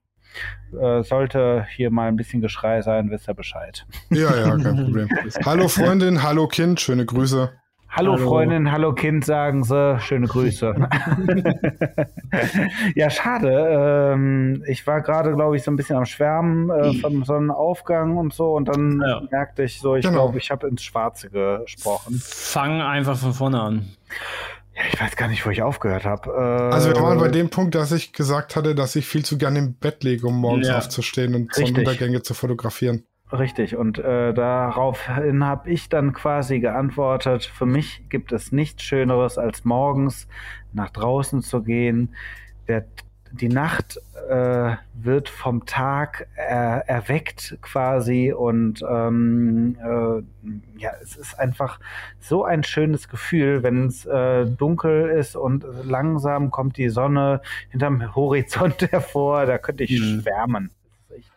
äh, sollte hier mal ein bisschen Geschrei sein, wisst ihr Bescheid. Ja, ja, kein Problem. hallo Freundin, hallo Kind, schöne Grüße. Hallo, hallo, Freundin, hallo Kind, sagen sie. Schöne Grüße. ja, schade. Ähm, ich war gerade, glaube ich, so ein bisschen am Schwärmen äh, vom Sonnenaufgang und so und dann ja. merkte ich so, ich genau. glaube, ich habe ins Schwarze gesprochen. Fang einfach von vorne an. Ja, ich weiß gar nicht, wo ich aufgehört habe. Äh, also wir waren bei dem Punkt, dass ich gesagt hatte, dass ich viel zu gerne im Bett lege, um morgens ja. aufzustehen und Sonnenuntergänge zu fotografieren. Richtig, und äh, daraufhin habe ich dann quasi geantwortet, für mich gibt es nichts Schöneres, als morgens nach draußen zu gehen. Der, die Nacht äh, wird vom Tag äh, erweckt quasi und ähm, äh, ja, es ist einfach so ein schönes Gefühl, wenn es äh, dunkel ist und langsam kommt die Sonne hinterm Horizont hervor, da könnte ich mhm. schwärmen. Ich,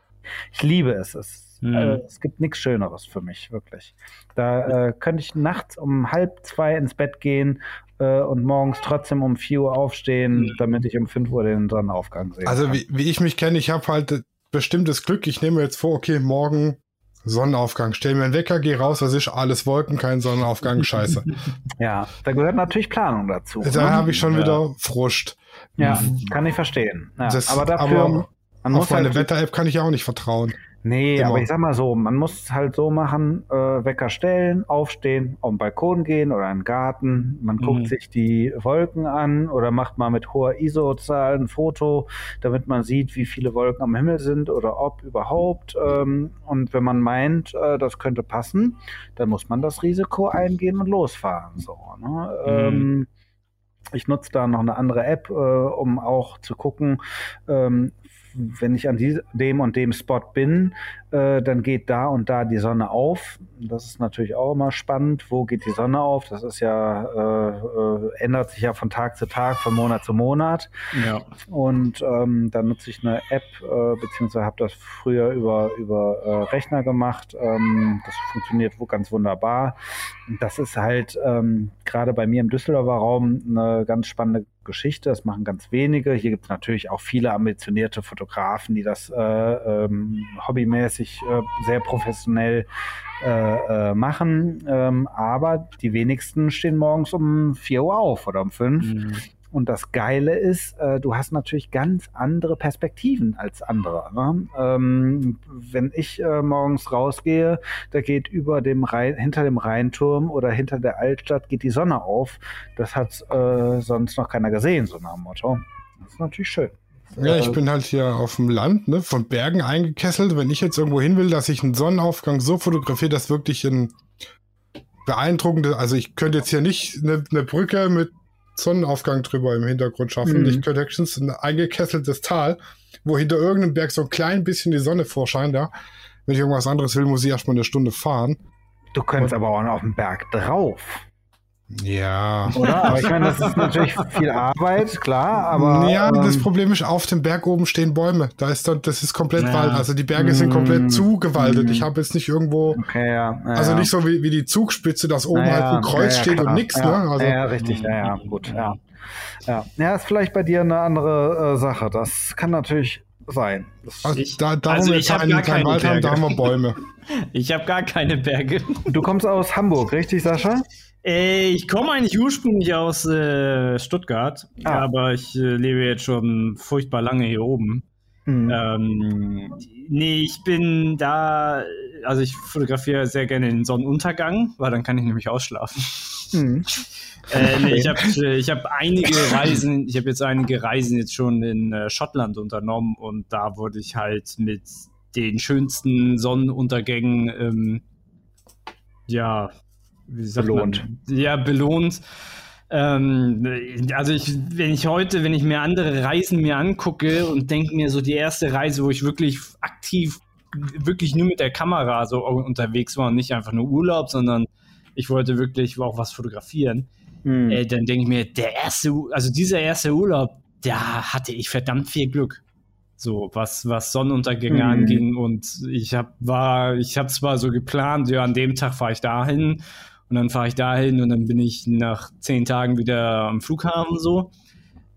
ich liebe es. Es Mhm. Äh, es gibt nichts Schöneres für mich, wirklich. Da äh, könnte ich nachts um halb zwei ins Bett gehen äh, und morgens trotzdem um vier Uhr aufstehen, mhm. damit ich um fünf Uhr den Sonnenaufgang sehe. Also wie, wie ich mich kenne, ich habe halt bestimmtes Glück. Ich nehme jetzt vor, okay, morgen Sonnenaufgang. Stell mir einen Wecker, geh raus, das ist alles Wolken, kein Sonnenaufgang, scheiße. ja, da gehört natürlich Planung dazu. Da ne? habe ich schon ja. wieder Frust. Ja, kann ich verstehen. Ja, das, aber dafür, aber auf meine halt Wetter-App kann ich ja auch nicht vertrauen. Nee, Immer. aber ich sag mal so, man muss es halt so machen, äh, Wecker stellen, aufstehen, auf den Balkon gehen oder in den Garten. Man guckt mhm. sich die Wolken an oder macht mal mit hoher ISO-Zahl ein Foto, damit man sieht, wie viele Wolken am Himmel sind oder ob überhaupt. Ähm, und wenn man meint, äh, das könnte passen, dann muss man das Risiko eingehen und losfahren. So, ne? Mhm. Ähm, ich nutze da noch eine andere App, äh, um auch zu gucken, ähm, wenn ich an die, dem und dem Spot bin, äh, dann geht da und da die Sonne auf. Das ist natürlich auch immer spannend. Wo geht die Sonne auf? Das ist ja, äh, äh, ändert sich ja von Tag zu Tag, von Monat zu Monat. Ja. Und ähm, dann nutze ich eine App, äh, beziehungsweise habe das früher über, über äh, Rechner gemacht. Ähm, das funktioniert ganz wunderbar. Das ist halt ähm, gerade bei mir im Düsseldorfer Raum eine ganz spannende Geschichte. Das machen ganz wenige. Hier gibt es natürlich auch viele ambitionierte Fotografen, die das äh, ähm, hobbymäßig äh, sehr professionell äh, äh, machen. Ähm, aber die wenigsten stehen morgens um 4 Uhr auf oder um 5. Mhm. Und das Geile ist, äh, du hast natürlich ganz andere Perspektiven als andere. Ne? Ähm, wenn ich äh, morgens rausgehe, da geht über dem Rhein, hinter dem Rheinturm oder hinter der Altstadt geht die Sonne auf. Das hat äh, sonst noch keiner gesehen, so nach dem Motto. Das ist natürlich schön. Ja, ich bin halt hier auf dem Land, ne, von Bergen eingekesselt. Wenn ich jetzt irgendwo hin will, dass ich einen Sonnenaufgang so fotografiere, dass wirklich ein beeindruckende, also ich könnte jetzt hier nicht eine, eine Brücke mit Sonnenaufgang drüber im Hintergrund schaffen. Mhm. Ich könnte höchstens ein eingekesseltes Tal, wo hinter irgendeinem Berg so ein klein bisschen die Sonne vorscheint, ja. Wenn ich irgendwas anderes will, muss ich erstmal eine Stunde fahren. Du könntest aber auch auf dem Berg drauf. Ja. Oder? Aber ich meine, das ist natürlich viel Arbeit, klar, aber. Ja, ähm, das Problem ist, auf dem Berg oben stehen Bäume. Da ist dann, das ist komplett ja. Wald. Also die Berge sind komplett mm. zugewaldet. Ich habe jetzt nicht irgendwo. Okay, ja. ja also nicht so wie, wie die Zugspitze, dass oben halt ein Kreuz steht klar. und nichts, ne? Also, ja, richtig, ja, ja, gut, ja. Ja, ja ist vielleicht bei dir eine andere äh, Sache. Das kann natürlich sein. Also, ich, da, da also wo wir jetzt einen kleinen Wald haben, da haben wir Bäume. ich habe gar keine Berge. Du kommst aus Hamburg, richtig, Sascha? Äh, ich komme eigentlich ursprünglich aus äh, Stuttgart, ah. aber ich äh, lebe jetzt schon furchtbar lange hier oben. Mhm. Ähm, nee, ich bin da, also ich fotografiere sehr gerne den Sonnenuntergang, weil dann kann ich nämlich ausschlafen. Mhm. Äh, nee, ich habe ich hab einige Reisen, ich habe jetzt einige Reisen jetzt schon in äh, Schottland unternommen und da wurde ich halt mit den schönsten Sonnenuntergängen ähm, ja belohnt. Man? Ja, belohnt. Ähm, also ich, wenn ich heute, wenn ich mir andere Reisen mir angucke und denke mir so die erste Reise, wo ich wirklich aktiv, wirklich nur mit der Kamera so unterwegs war und nicht einfach nur Urlaub, sondern ich wollte wirklich auch was fotografieren, hm. äh, dann denke ich mir, der erste, also dieser erste Urlaub, da hatte ich verdammt viel Glück. So, was, was Sonnenuntergänge hm. anging. Und ich habe war, ich habe zwar so geplant, ja, an dem Tag fahre ich dahin und dann fahre ich dahin und dann bin ich nach zehn Tagen wieder am Flughafen so.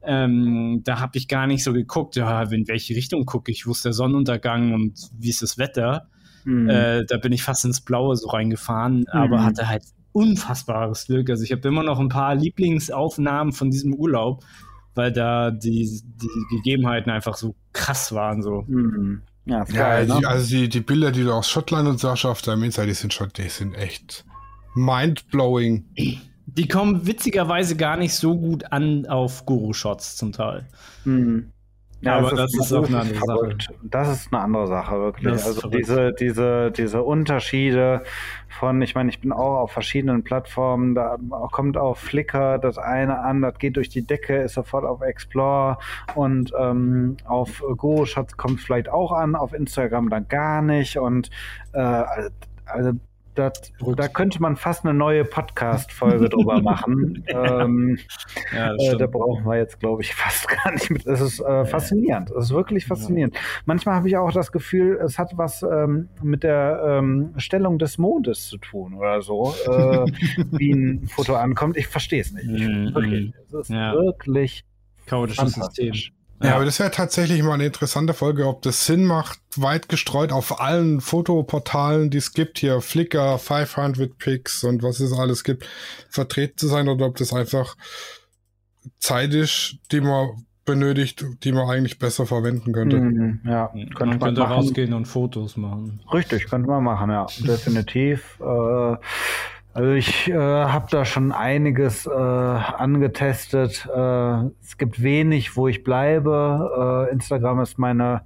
Ähm, da habe ich gar nicht so geguckt, ja, in welche Richtung gucke ich, wo ist der Sonnenuntergang und wie ist das Wetter. Mhm. Äh, da bin ich fast ins Blaue so reingefahren, mhm. aber hatte halt unfassbares Glück. Also ich habe immer noch ein paar Lieblingsaufnahmen von diesem Urlaub, weil da die, die Gegebenheiten einfach so krass waren. So. Mhm. Ja, ja geil, ne? also die, die Bilder, die du aus Schottland und Sascha auf deinem Insta, die sind schon, die sind echt Mindblowing. Die kommen witzigerweise gar nicht so gut an auf Guru-Shots zum Teil. Mhm. Ja, aber das, ist, das ist auch eine andere verrückt. Sache. Das ist eine andere Sache, wirklich. Also diese, diese, diese Unterschiede von, ich meine, ich bin auch auf verschiedenen Plattformen, da kommt auf Flickr das eine an, das geht durch die Decke, ist sofort auf Explore und ähm, auf Guru-Shots kommt vielleicht auch an, auf Instagram dann gar nicht und äh, also das, da könnte man fast eine neue Podcast-Folge drüber machen. ähm, ja, äh, da brauchen wir jetzt, glaube ich, fast gar nicht mit. Es ist äh, faszinierend. Es ist wirklich faszinierend. Ja. Manchmal habe ich auch das Gefühl, es hat was ähm, mit der ähm, Stellung des Mondes zu tun oder so, äh, wie ein Foto ankommt. Ich verstehe es nicht. Mhm. Wirklich. Es ist ja. wirklich chaotisches System. Ja, aber das wäre tatsächlich mal eine interessante Folge, ob das Sinn macht, weit gestreut auf allen Fotoportalen, die es gibt, hier Flickr, 500 Pics und was es alles gibt, vertreten zu sein oder ob das einfach Zeit ist, die man benötigt, die man eigentlich besser verwenden könnte. Mhm, ja, könnte man, man könnte rausgehen und Fotos machen. Richtig, könnte man machen, ja, definitiv. Äh, also ich äh, habe da schon einiges äh, angetestet. Äh, es gibt wenig, wo ich bleibe. Äh, Instagram ist meine,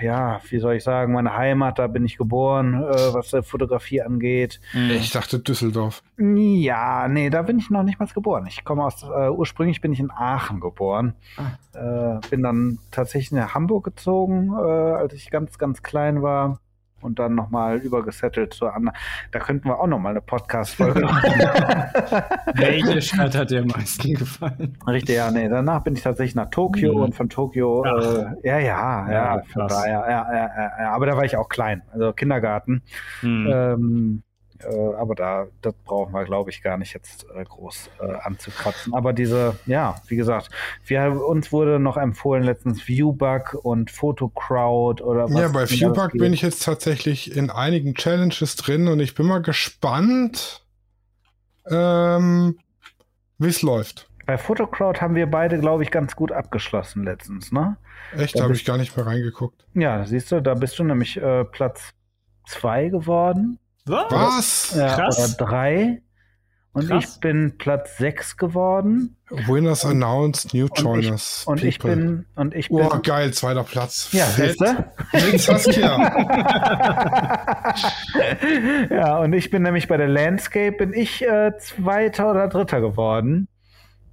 ja, wie soll ich sagen, meine Heimat. Da bin ich geboren, äh, was die Fotografie angeht. Ich dachte Düsseldorf. Ja, nee, da bin ich noch nicht mal geboren. Ich komme aus, äh, ursprünglich bin ich in Aachen geboren. Ah. bin dann tatsächlich nach Hamburg gezogen, als ich ganz, ganz klein war und dann nochmal übergesettelt zur anderen. Da könnten wir auch nochmal eine Podcast-Folge machen. Welche Stadt hat dir am meisten gefallen? Richtig, ja, nee. Danach bin ich tatsächlich nach Tokio mhm. und von Tokio, äh, ja, ja, ja, ja, da, ja, ja, ja, ja, aber da war ich auch klein, also Kindergarten. Mhm. Ähm, äh, aber da, das brauchen wir, glaube ich, gar nicht jetzt äh, groß äh, anzukratzen. Aber diese, ja, wie gesagt, wir, uns wurde noch empfohlen letztens Viewbug und Photocrowd oder was. Ja, bei Viewbug bin ich jetzt tatsächlich in einigen Challenges drin und ich bin mal gespannt, ähm, wie es läuft. Bei Photocrowd haben wir beide, glaube ich, ganz gut abgeschlossen letztens, ne? Echt, da habe ich gar nicht mehr reingeguckt. Ja, siehst du, da bist du nämlich äh, Platz zwei geworden. Was? Ja, Krass. Oder drei. Und Krass. ich bin Platz 6 geworden. Winners und, announced, new joiners. Und, ich, und ich bin und ich bin. Oh, geil, zweiter Platz. Ja, siehst du? ja, und ich bin nämlich bei der Landscape bin ich äh, zweiter oder dritter geworden.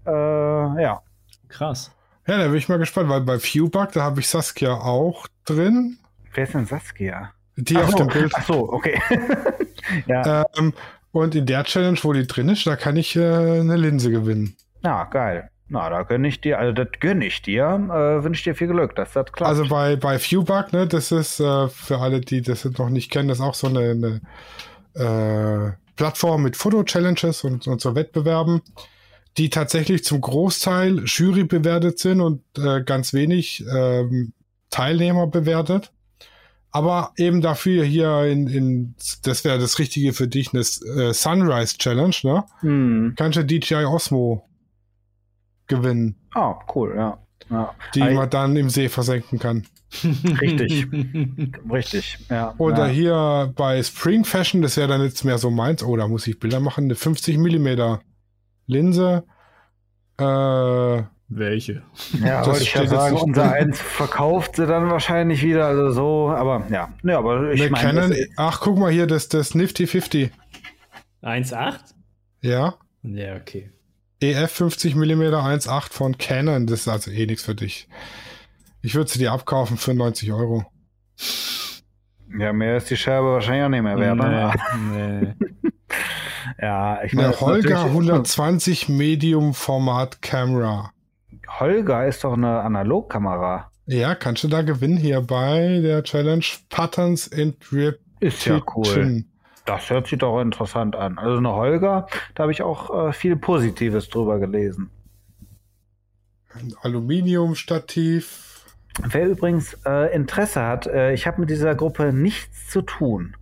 Äh, ja. Krass. Ja, da bin ich mal gespannt, weil bei Viewbug, da habe ich Saskia auch drin. Wer ist denn Saskia? Die ach auf so, dem Bild. Ach so, okay. ja. Ähm, und in der Challenge, wo die drin ist, da kann ich äh, eine Linse gewinnen. Ja, geil. Na, da gönne ich dir, also das gönne ich dir. Äh, Wünsche dir viel Glück, dass das klappt. Also bei, bei Viewbug, ne, das ist äh, für alle, die das noch nicht kennen, das ist auch so eine, eine äh, Plattform mit Foto-Challenges und, und so Wettbewerben, die tatsächlich zum Großteil Jury bewertet sind und äh, ganz wenig ähm, Teilnehmer bewertet. Aber eben dafür hier in, in das wäre das Richtige für dich, eine äh, Sunrise Challenge, ne? Hm. Kannst du DJI Osmo gewinnen. Ah, oh, cool, ja. ja. Die I man dann im See versenken kann. Richtig. Richtig, ja. Oder ja. hier bei Spring Fashion, das wäre dann jetzt mehr so meins. Oh, da muss ich Bilder machen. Eine 50 mm Linse. Äh, welche? Ja, das wollte ich ja sagen, unser eins verkauft sie dann wahrscheinlich wieder, also so, aber ja. Ja, aber ich meine. Ach, guck mal hier, das, das Nifty 50. 1.8? Ja. Ja, okay. EF 50 mm 1.8 von Canon, das ist also eh nichts für dich. Ich würde sie dir abkaufen für 90 Euro. Ja, mehr ist die Scherbe wahrscheinlich auch nicht mehr wert. Nee, nee. ja, ich meine. Holger 120 Medium Format Camera. Holger ist doch eine Analogkamera. Ja, kannst du da gewinnen hier bei der Challenge Patterns and Repetition. Ist ja cool. Das hört sich doch interessant an. Also eine Holger, da habe ich auch äh, viel Positives drüber gelesen. Ein Aluminiumstativ. Wer übrigens äh, Interesse hat, äh, ich habe mit dieser Gruppe nichts zu tun,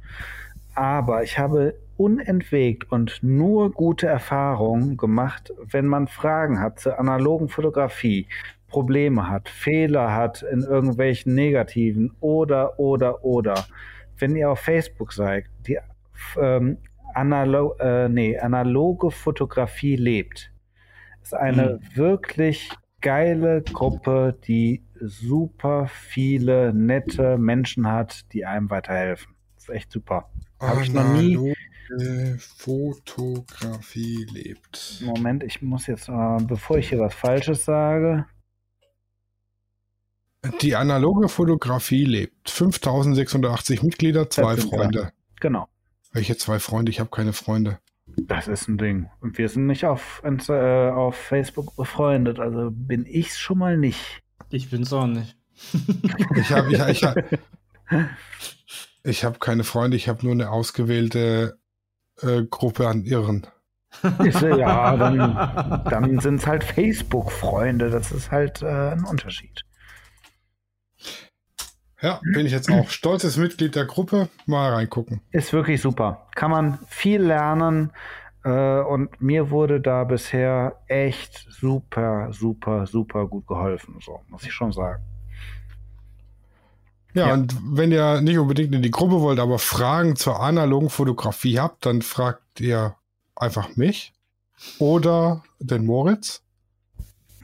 aber ich habe unentwegt und nur gute Erfahrungen gemacht, wenn man Fragen hat zur analogen Fotografie, Probleme hat, Fehler hat in irgendwelchen negativen oder, oder, oder. Wenn ihr auf Facebook seid, die ähm, analo äh, nee, analoge Fotografie lebt, ist eine mhm. wirklich geile Gruppe, die super viele nette Menschen hat, die einem weiterhelfen. Das ist echt super. Habe ich noch nie, Fotografie lebt. Moment, ich muss jetzt, äh, bevor ich hier was Falsches sage. Die analoge Fotografie lebt. 5680 Mitglieder, zwei Freunde. Genau. Welche zwei Freunde? Ich habe keine Freunde. Das ist ein Ding. Und wir sind nicht auf, äh, auf Facebook befreundet, also bin ich's schon mal nicht. Ich bin's auch nicht. ich habe ich, ich, ich hab keine Freunde, ich habe nur eine ausgewählte äh, Gruppe an Irren. ja, dann, dann sind es halt Facebook-Freunde. Das ist halt äh, ein Unterschied. Ja, bin ich jetzt auch stolzes Mitglied der Gruppe. Mal reingucken. Ist wirklich super. Kann man viel lernen. Äh, und mir wurde da bisher echt super, super, super gut geholfen. So, muss ich schon sagen. Ja, ja, und wenn ihr nicht unbedingt in die Gruppe wollt, aber Fragen zur analogen Fotografie habt, dann fragt ihr einfach mich oder den Moritz.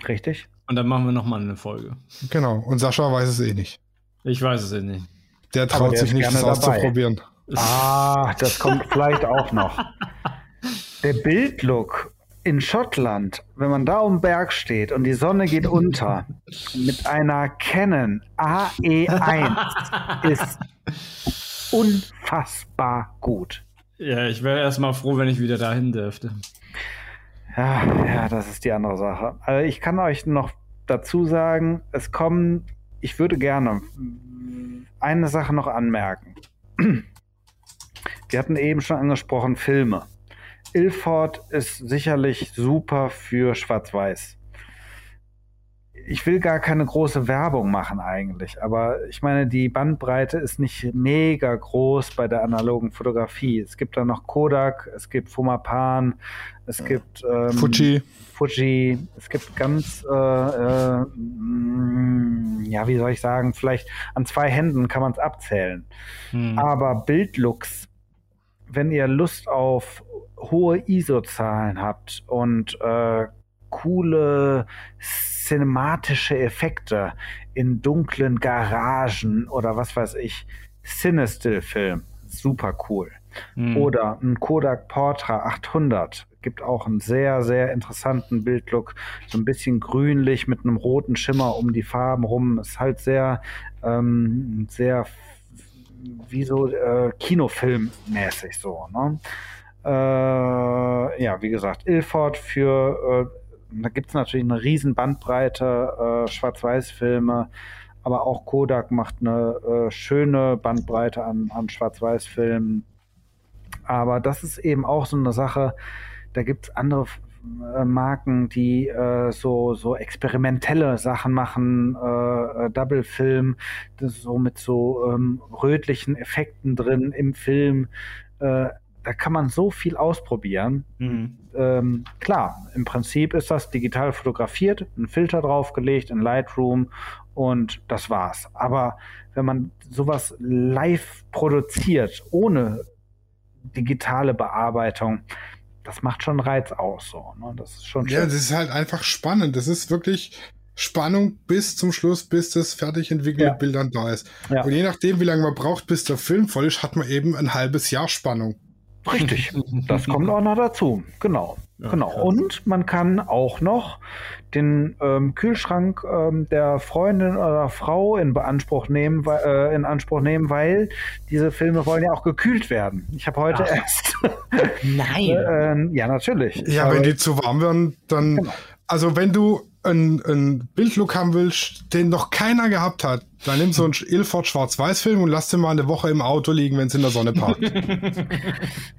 Richtig. Und dann machen wir nochmal eine Folge. Genau. Und Sascha weiß es eh nicht. Ich weiß es eh nicht. Der traut der sich nicht, das auszuprobieren. Ah, das kommt vielleicht auch noch. Der Bildlook in Schottland, wenn man da um Berg steht und die Sonne geht unter, mit einer Canon AE1 ist unfassbar gut. Ja, ich wäre erstmal froh, wenn ich wieder dahin dürfte. Ja, ja, das ist die andere Sache. Also ich kann euch noch dazu sagen, es kommen, ich würde gerne eine Sache noch anmerken. Wir hatten eben schon angesprochen, Filme. Ilford ist sicherlich super für Schwarz-Weiß. ich will gar keine große Werbung machen eigentlich, aber ich meine, die Bandbreite ist nicht mega groß bei der analogen Fotografie. Es gibt da noch Kodak, es gibt Fumapan, es gibt ähm, Fuji. Fuji, es gibt ganz, äh, äh, mm, ja, wie soll ich sagen, vielleicht an zwei Händen kann man es abzählen. Hm. Aber Bildlooks, wenn ihr Lust auf hohe ISO-Zahlen habt und äh, coole cinematische Effekte in dunklen Garagen oder was weiß ich. Cinestill-Film, super cool. Mhm. Oder ein Kodak Portra 800 gibt auch einen sehr, sehr interessanten Bildlook. So ein bisschen grünlich mit einem roten Schimmer um die Farben rum. Ist halt sehr, ähm, sehr wie so äh, Kinofilmmäßig so. Ne? Äh, ja, wie gesagt, Ilford für äh, da gibt es natürlich eine riesen Bandbreite, äh, Schwarz-Weiß-Filme, aber auch Kodak macht eine schöne Bandbreite an, an Schwarz-Weiß-Filmen. Aber das ist eben auch so eine Sache, da gibt es andere Marken, die äh, so, so experimentelle Sachen machen, äh Double Film, so mit so ähm, rötlichen Effekten drin im Film. Äh, da kann man so viel ausprobieren. Mhm. Ähm, klar, im Prinzip ist das digital fotografiert, ein Filter draufgelegt in Lightroom und das war's. Aber wenn man sowas live produziert, ohne digitale Bearbeitung, das macht schon Reiz aus. So, ne? Das ist schon schön. Ja, das ist halt einfach spannend. Das ist wirklich Spannung bis zum Schluss, bis das fertig entwickelte ja. Bild dann da ist. Ja. Und je nachdem, wie lange man braucht, bis der Film voll ist, hat man eben ein halbes Jahr Spannung. Richtig, das kommt auch noch dazu. Genau. Ja, genau. Krass. Und man kann auch noch den ähm, Kühlschrank ähm, der Freundin oder Frau in Beanspruch nehmen, äh, in Anspruch nehmen, weil diese Filme wollen ja auch gekühlt werden. Ich habe heute Ach. erst. Nein. äh, ja, natürlich. Ja, wenn die zu warm werden, dann. Genau. Also wenn du einen Bildlook haben willst, den noch keiner gehabt hat, dann nimm so einen Ilford Schwarz-Weiß-Film und lass den mal eine Woche im Auto liegen, wenn es in der Sonne parkt.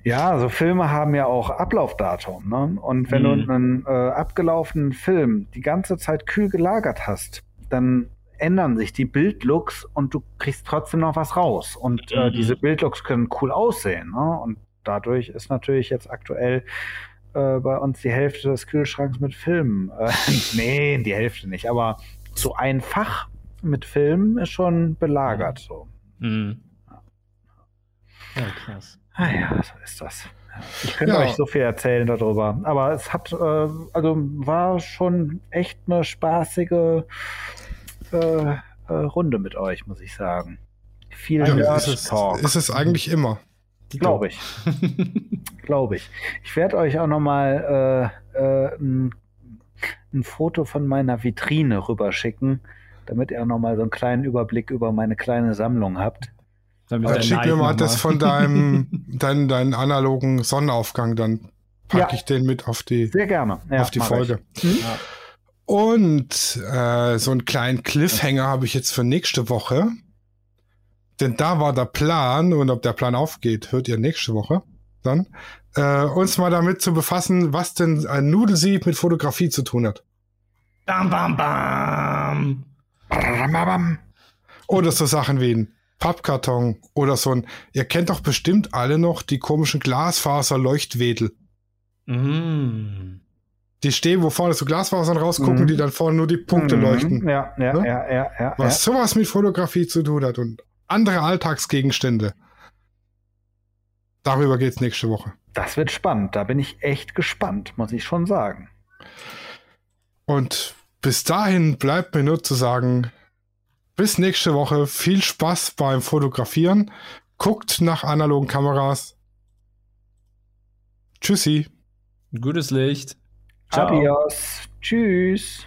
ja, so Filme haben ja auch Ablaufdatum. Ne? Und wenn mhm. du einen äh, abgelaufenen Film die ganze Zeit kühl gelagert hast, dann ändern sich die Bildlooks und du kriegst trotzdem noch was raus. Und äh, mhm. diese Bildlooks können cool aussehen. Ne? Und dadurch ist natürlich jetzt aktuell äh, bei uns die Hälfte des Kühlschranks mit Filmen. Äh, nee, die Hälfte nicht, aber so ein Fach mit Filmen ist schon belagert. So. Mhm. Ja, krass. Ah ja, so ist das. Ich könnte ja. euch so viel erzählen darüber. Aber es hat, äh, also war schon echt eine spaßige äh, äh, Runde mit euch, muss ich sagen. Viel ja, ist es, Talk. Ist es eigentlich immer. Glaube ich. Glaube ich. Ich werde euch auch nochmal äh, äh, ein, ein Foto von meiner Vitrine rüberschicken, damit ihr auch nochmal so einen kleinen Überblick über meine kleine Sammlung habt. Dann schick mir mal das von deinem deinen, deinen analogen Sonnenaufgang, dann packe ja. ich den mit auf die, Sehr gerne. Ja, auf die Folge. Mhm. Ja. Und äh, so einen kleinen Cliffhanger habe ich jetzt für nächste Woche. Denn da war der Plan, und ob der Plan aufgeht, hört ihr nächste Woche dann, äh, uns mal damit zu befassen, was denn ein Nudelsieb mit Fotografie zu tun hat. Bam, bam, bam. bam, bam. Oder so Sachen wie ein Pappkarton oder so ein, ihr kennt doch bestimmt alle noch die komischen Glasfaser-Leuchtwedel. Mm. Die stehen, wo vorne so Glasfasern rausgucken, mm. die dann vorne nur die Punkte mm. leuchten. Ja, ja, ne? ja, ja, ja. Was ja. sowas mit Fotografie zu tun hat und andere Alltagsgegenstände. Darüber geht's nächste Woche. Das wird spannend. Da bin ich echt gespannt, muss ich schon sagen. Und bis dahin bleibt mir nur zu sagen, bis nächste Woche. Viel Spaß beim Fotografieren. Guckt nach analogen Kameras. Tschüssi. Gutes Licht. Ciao. Adios. Tschüss.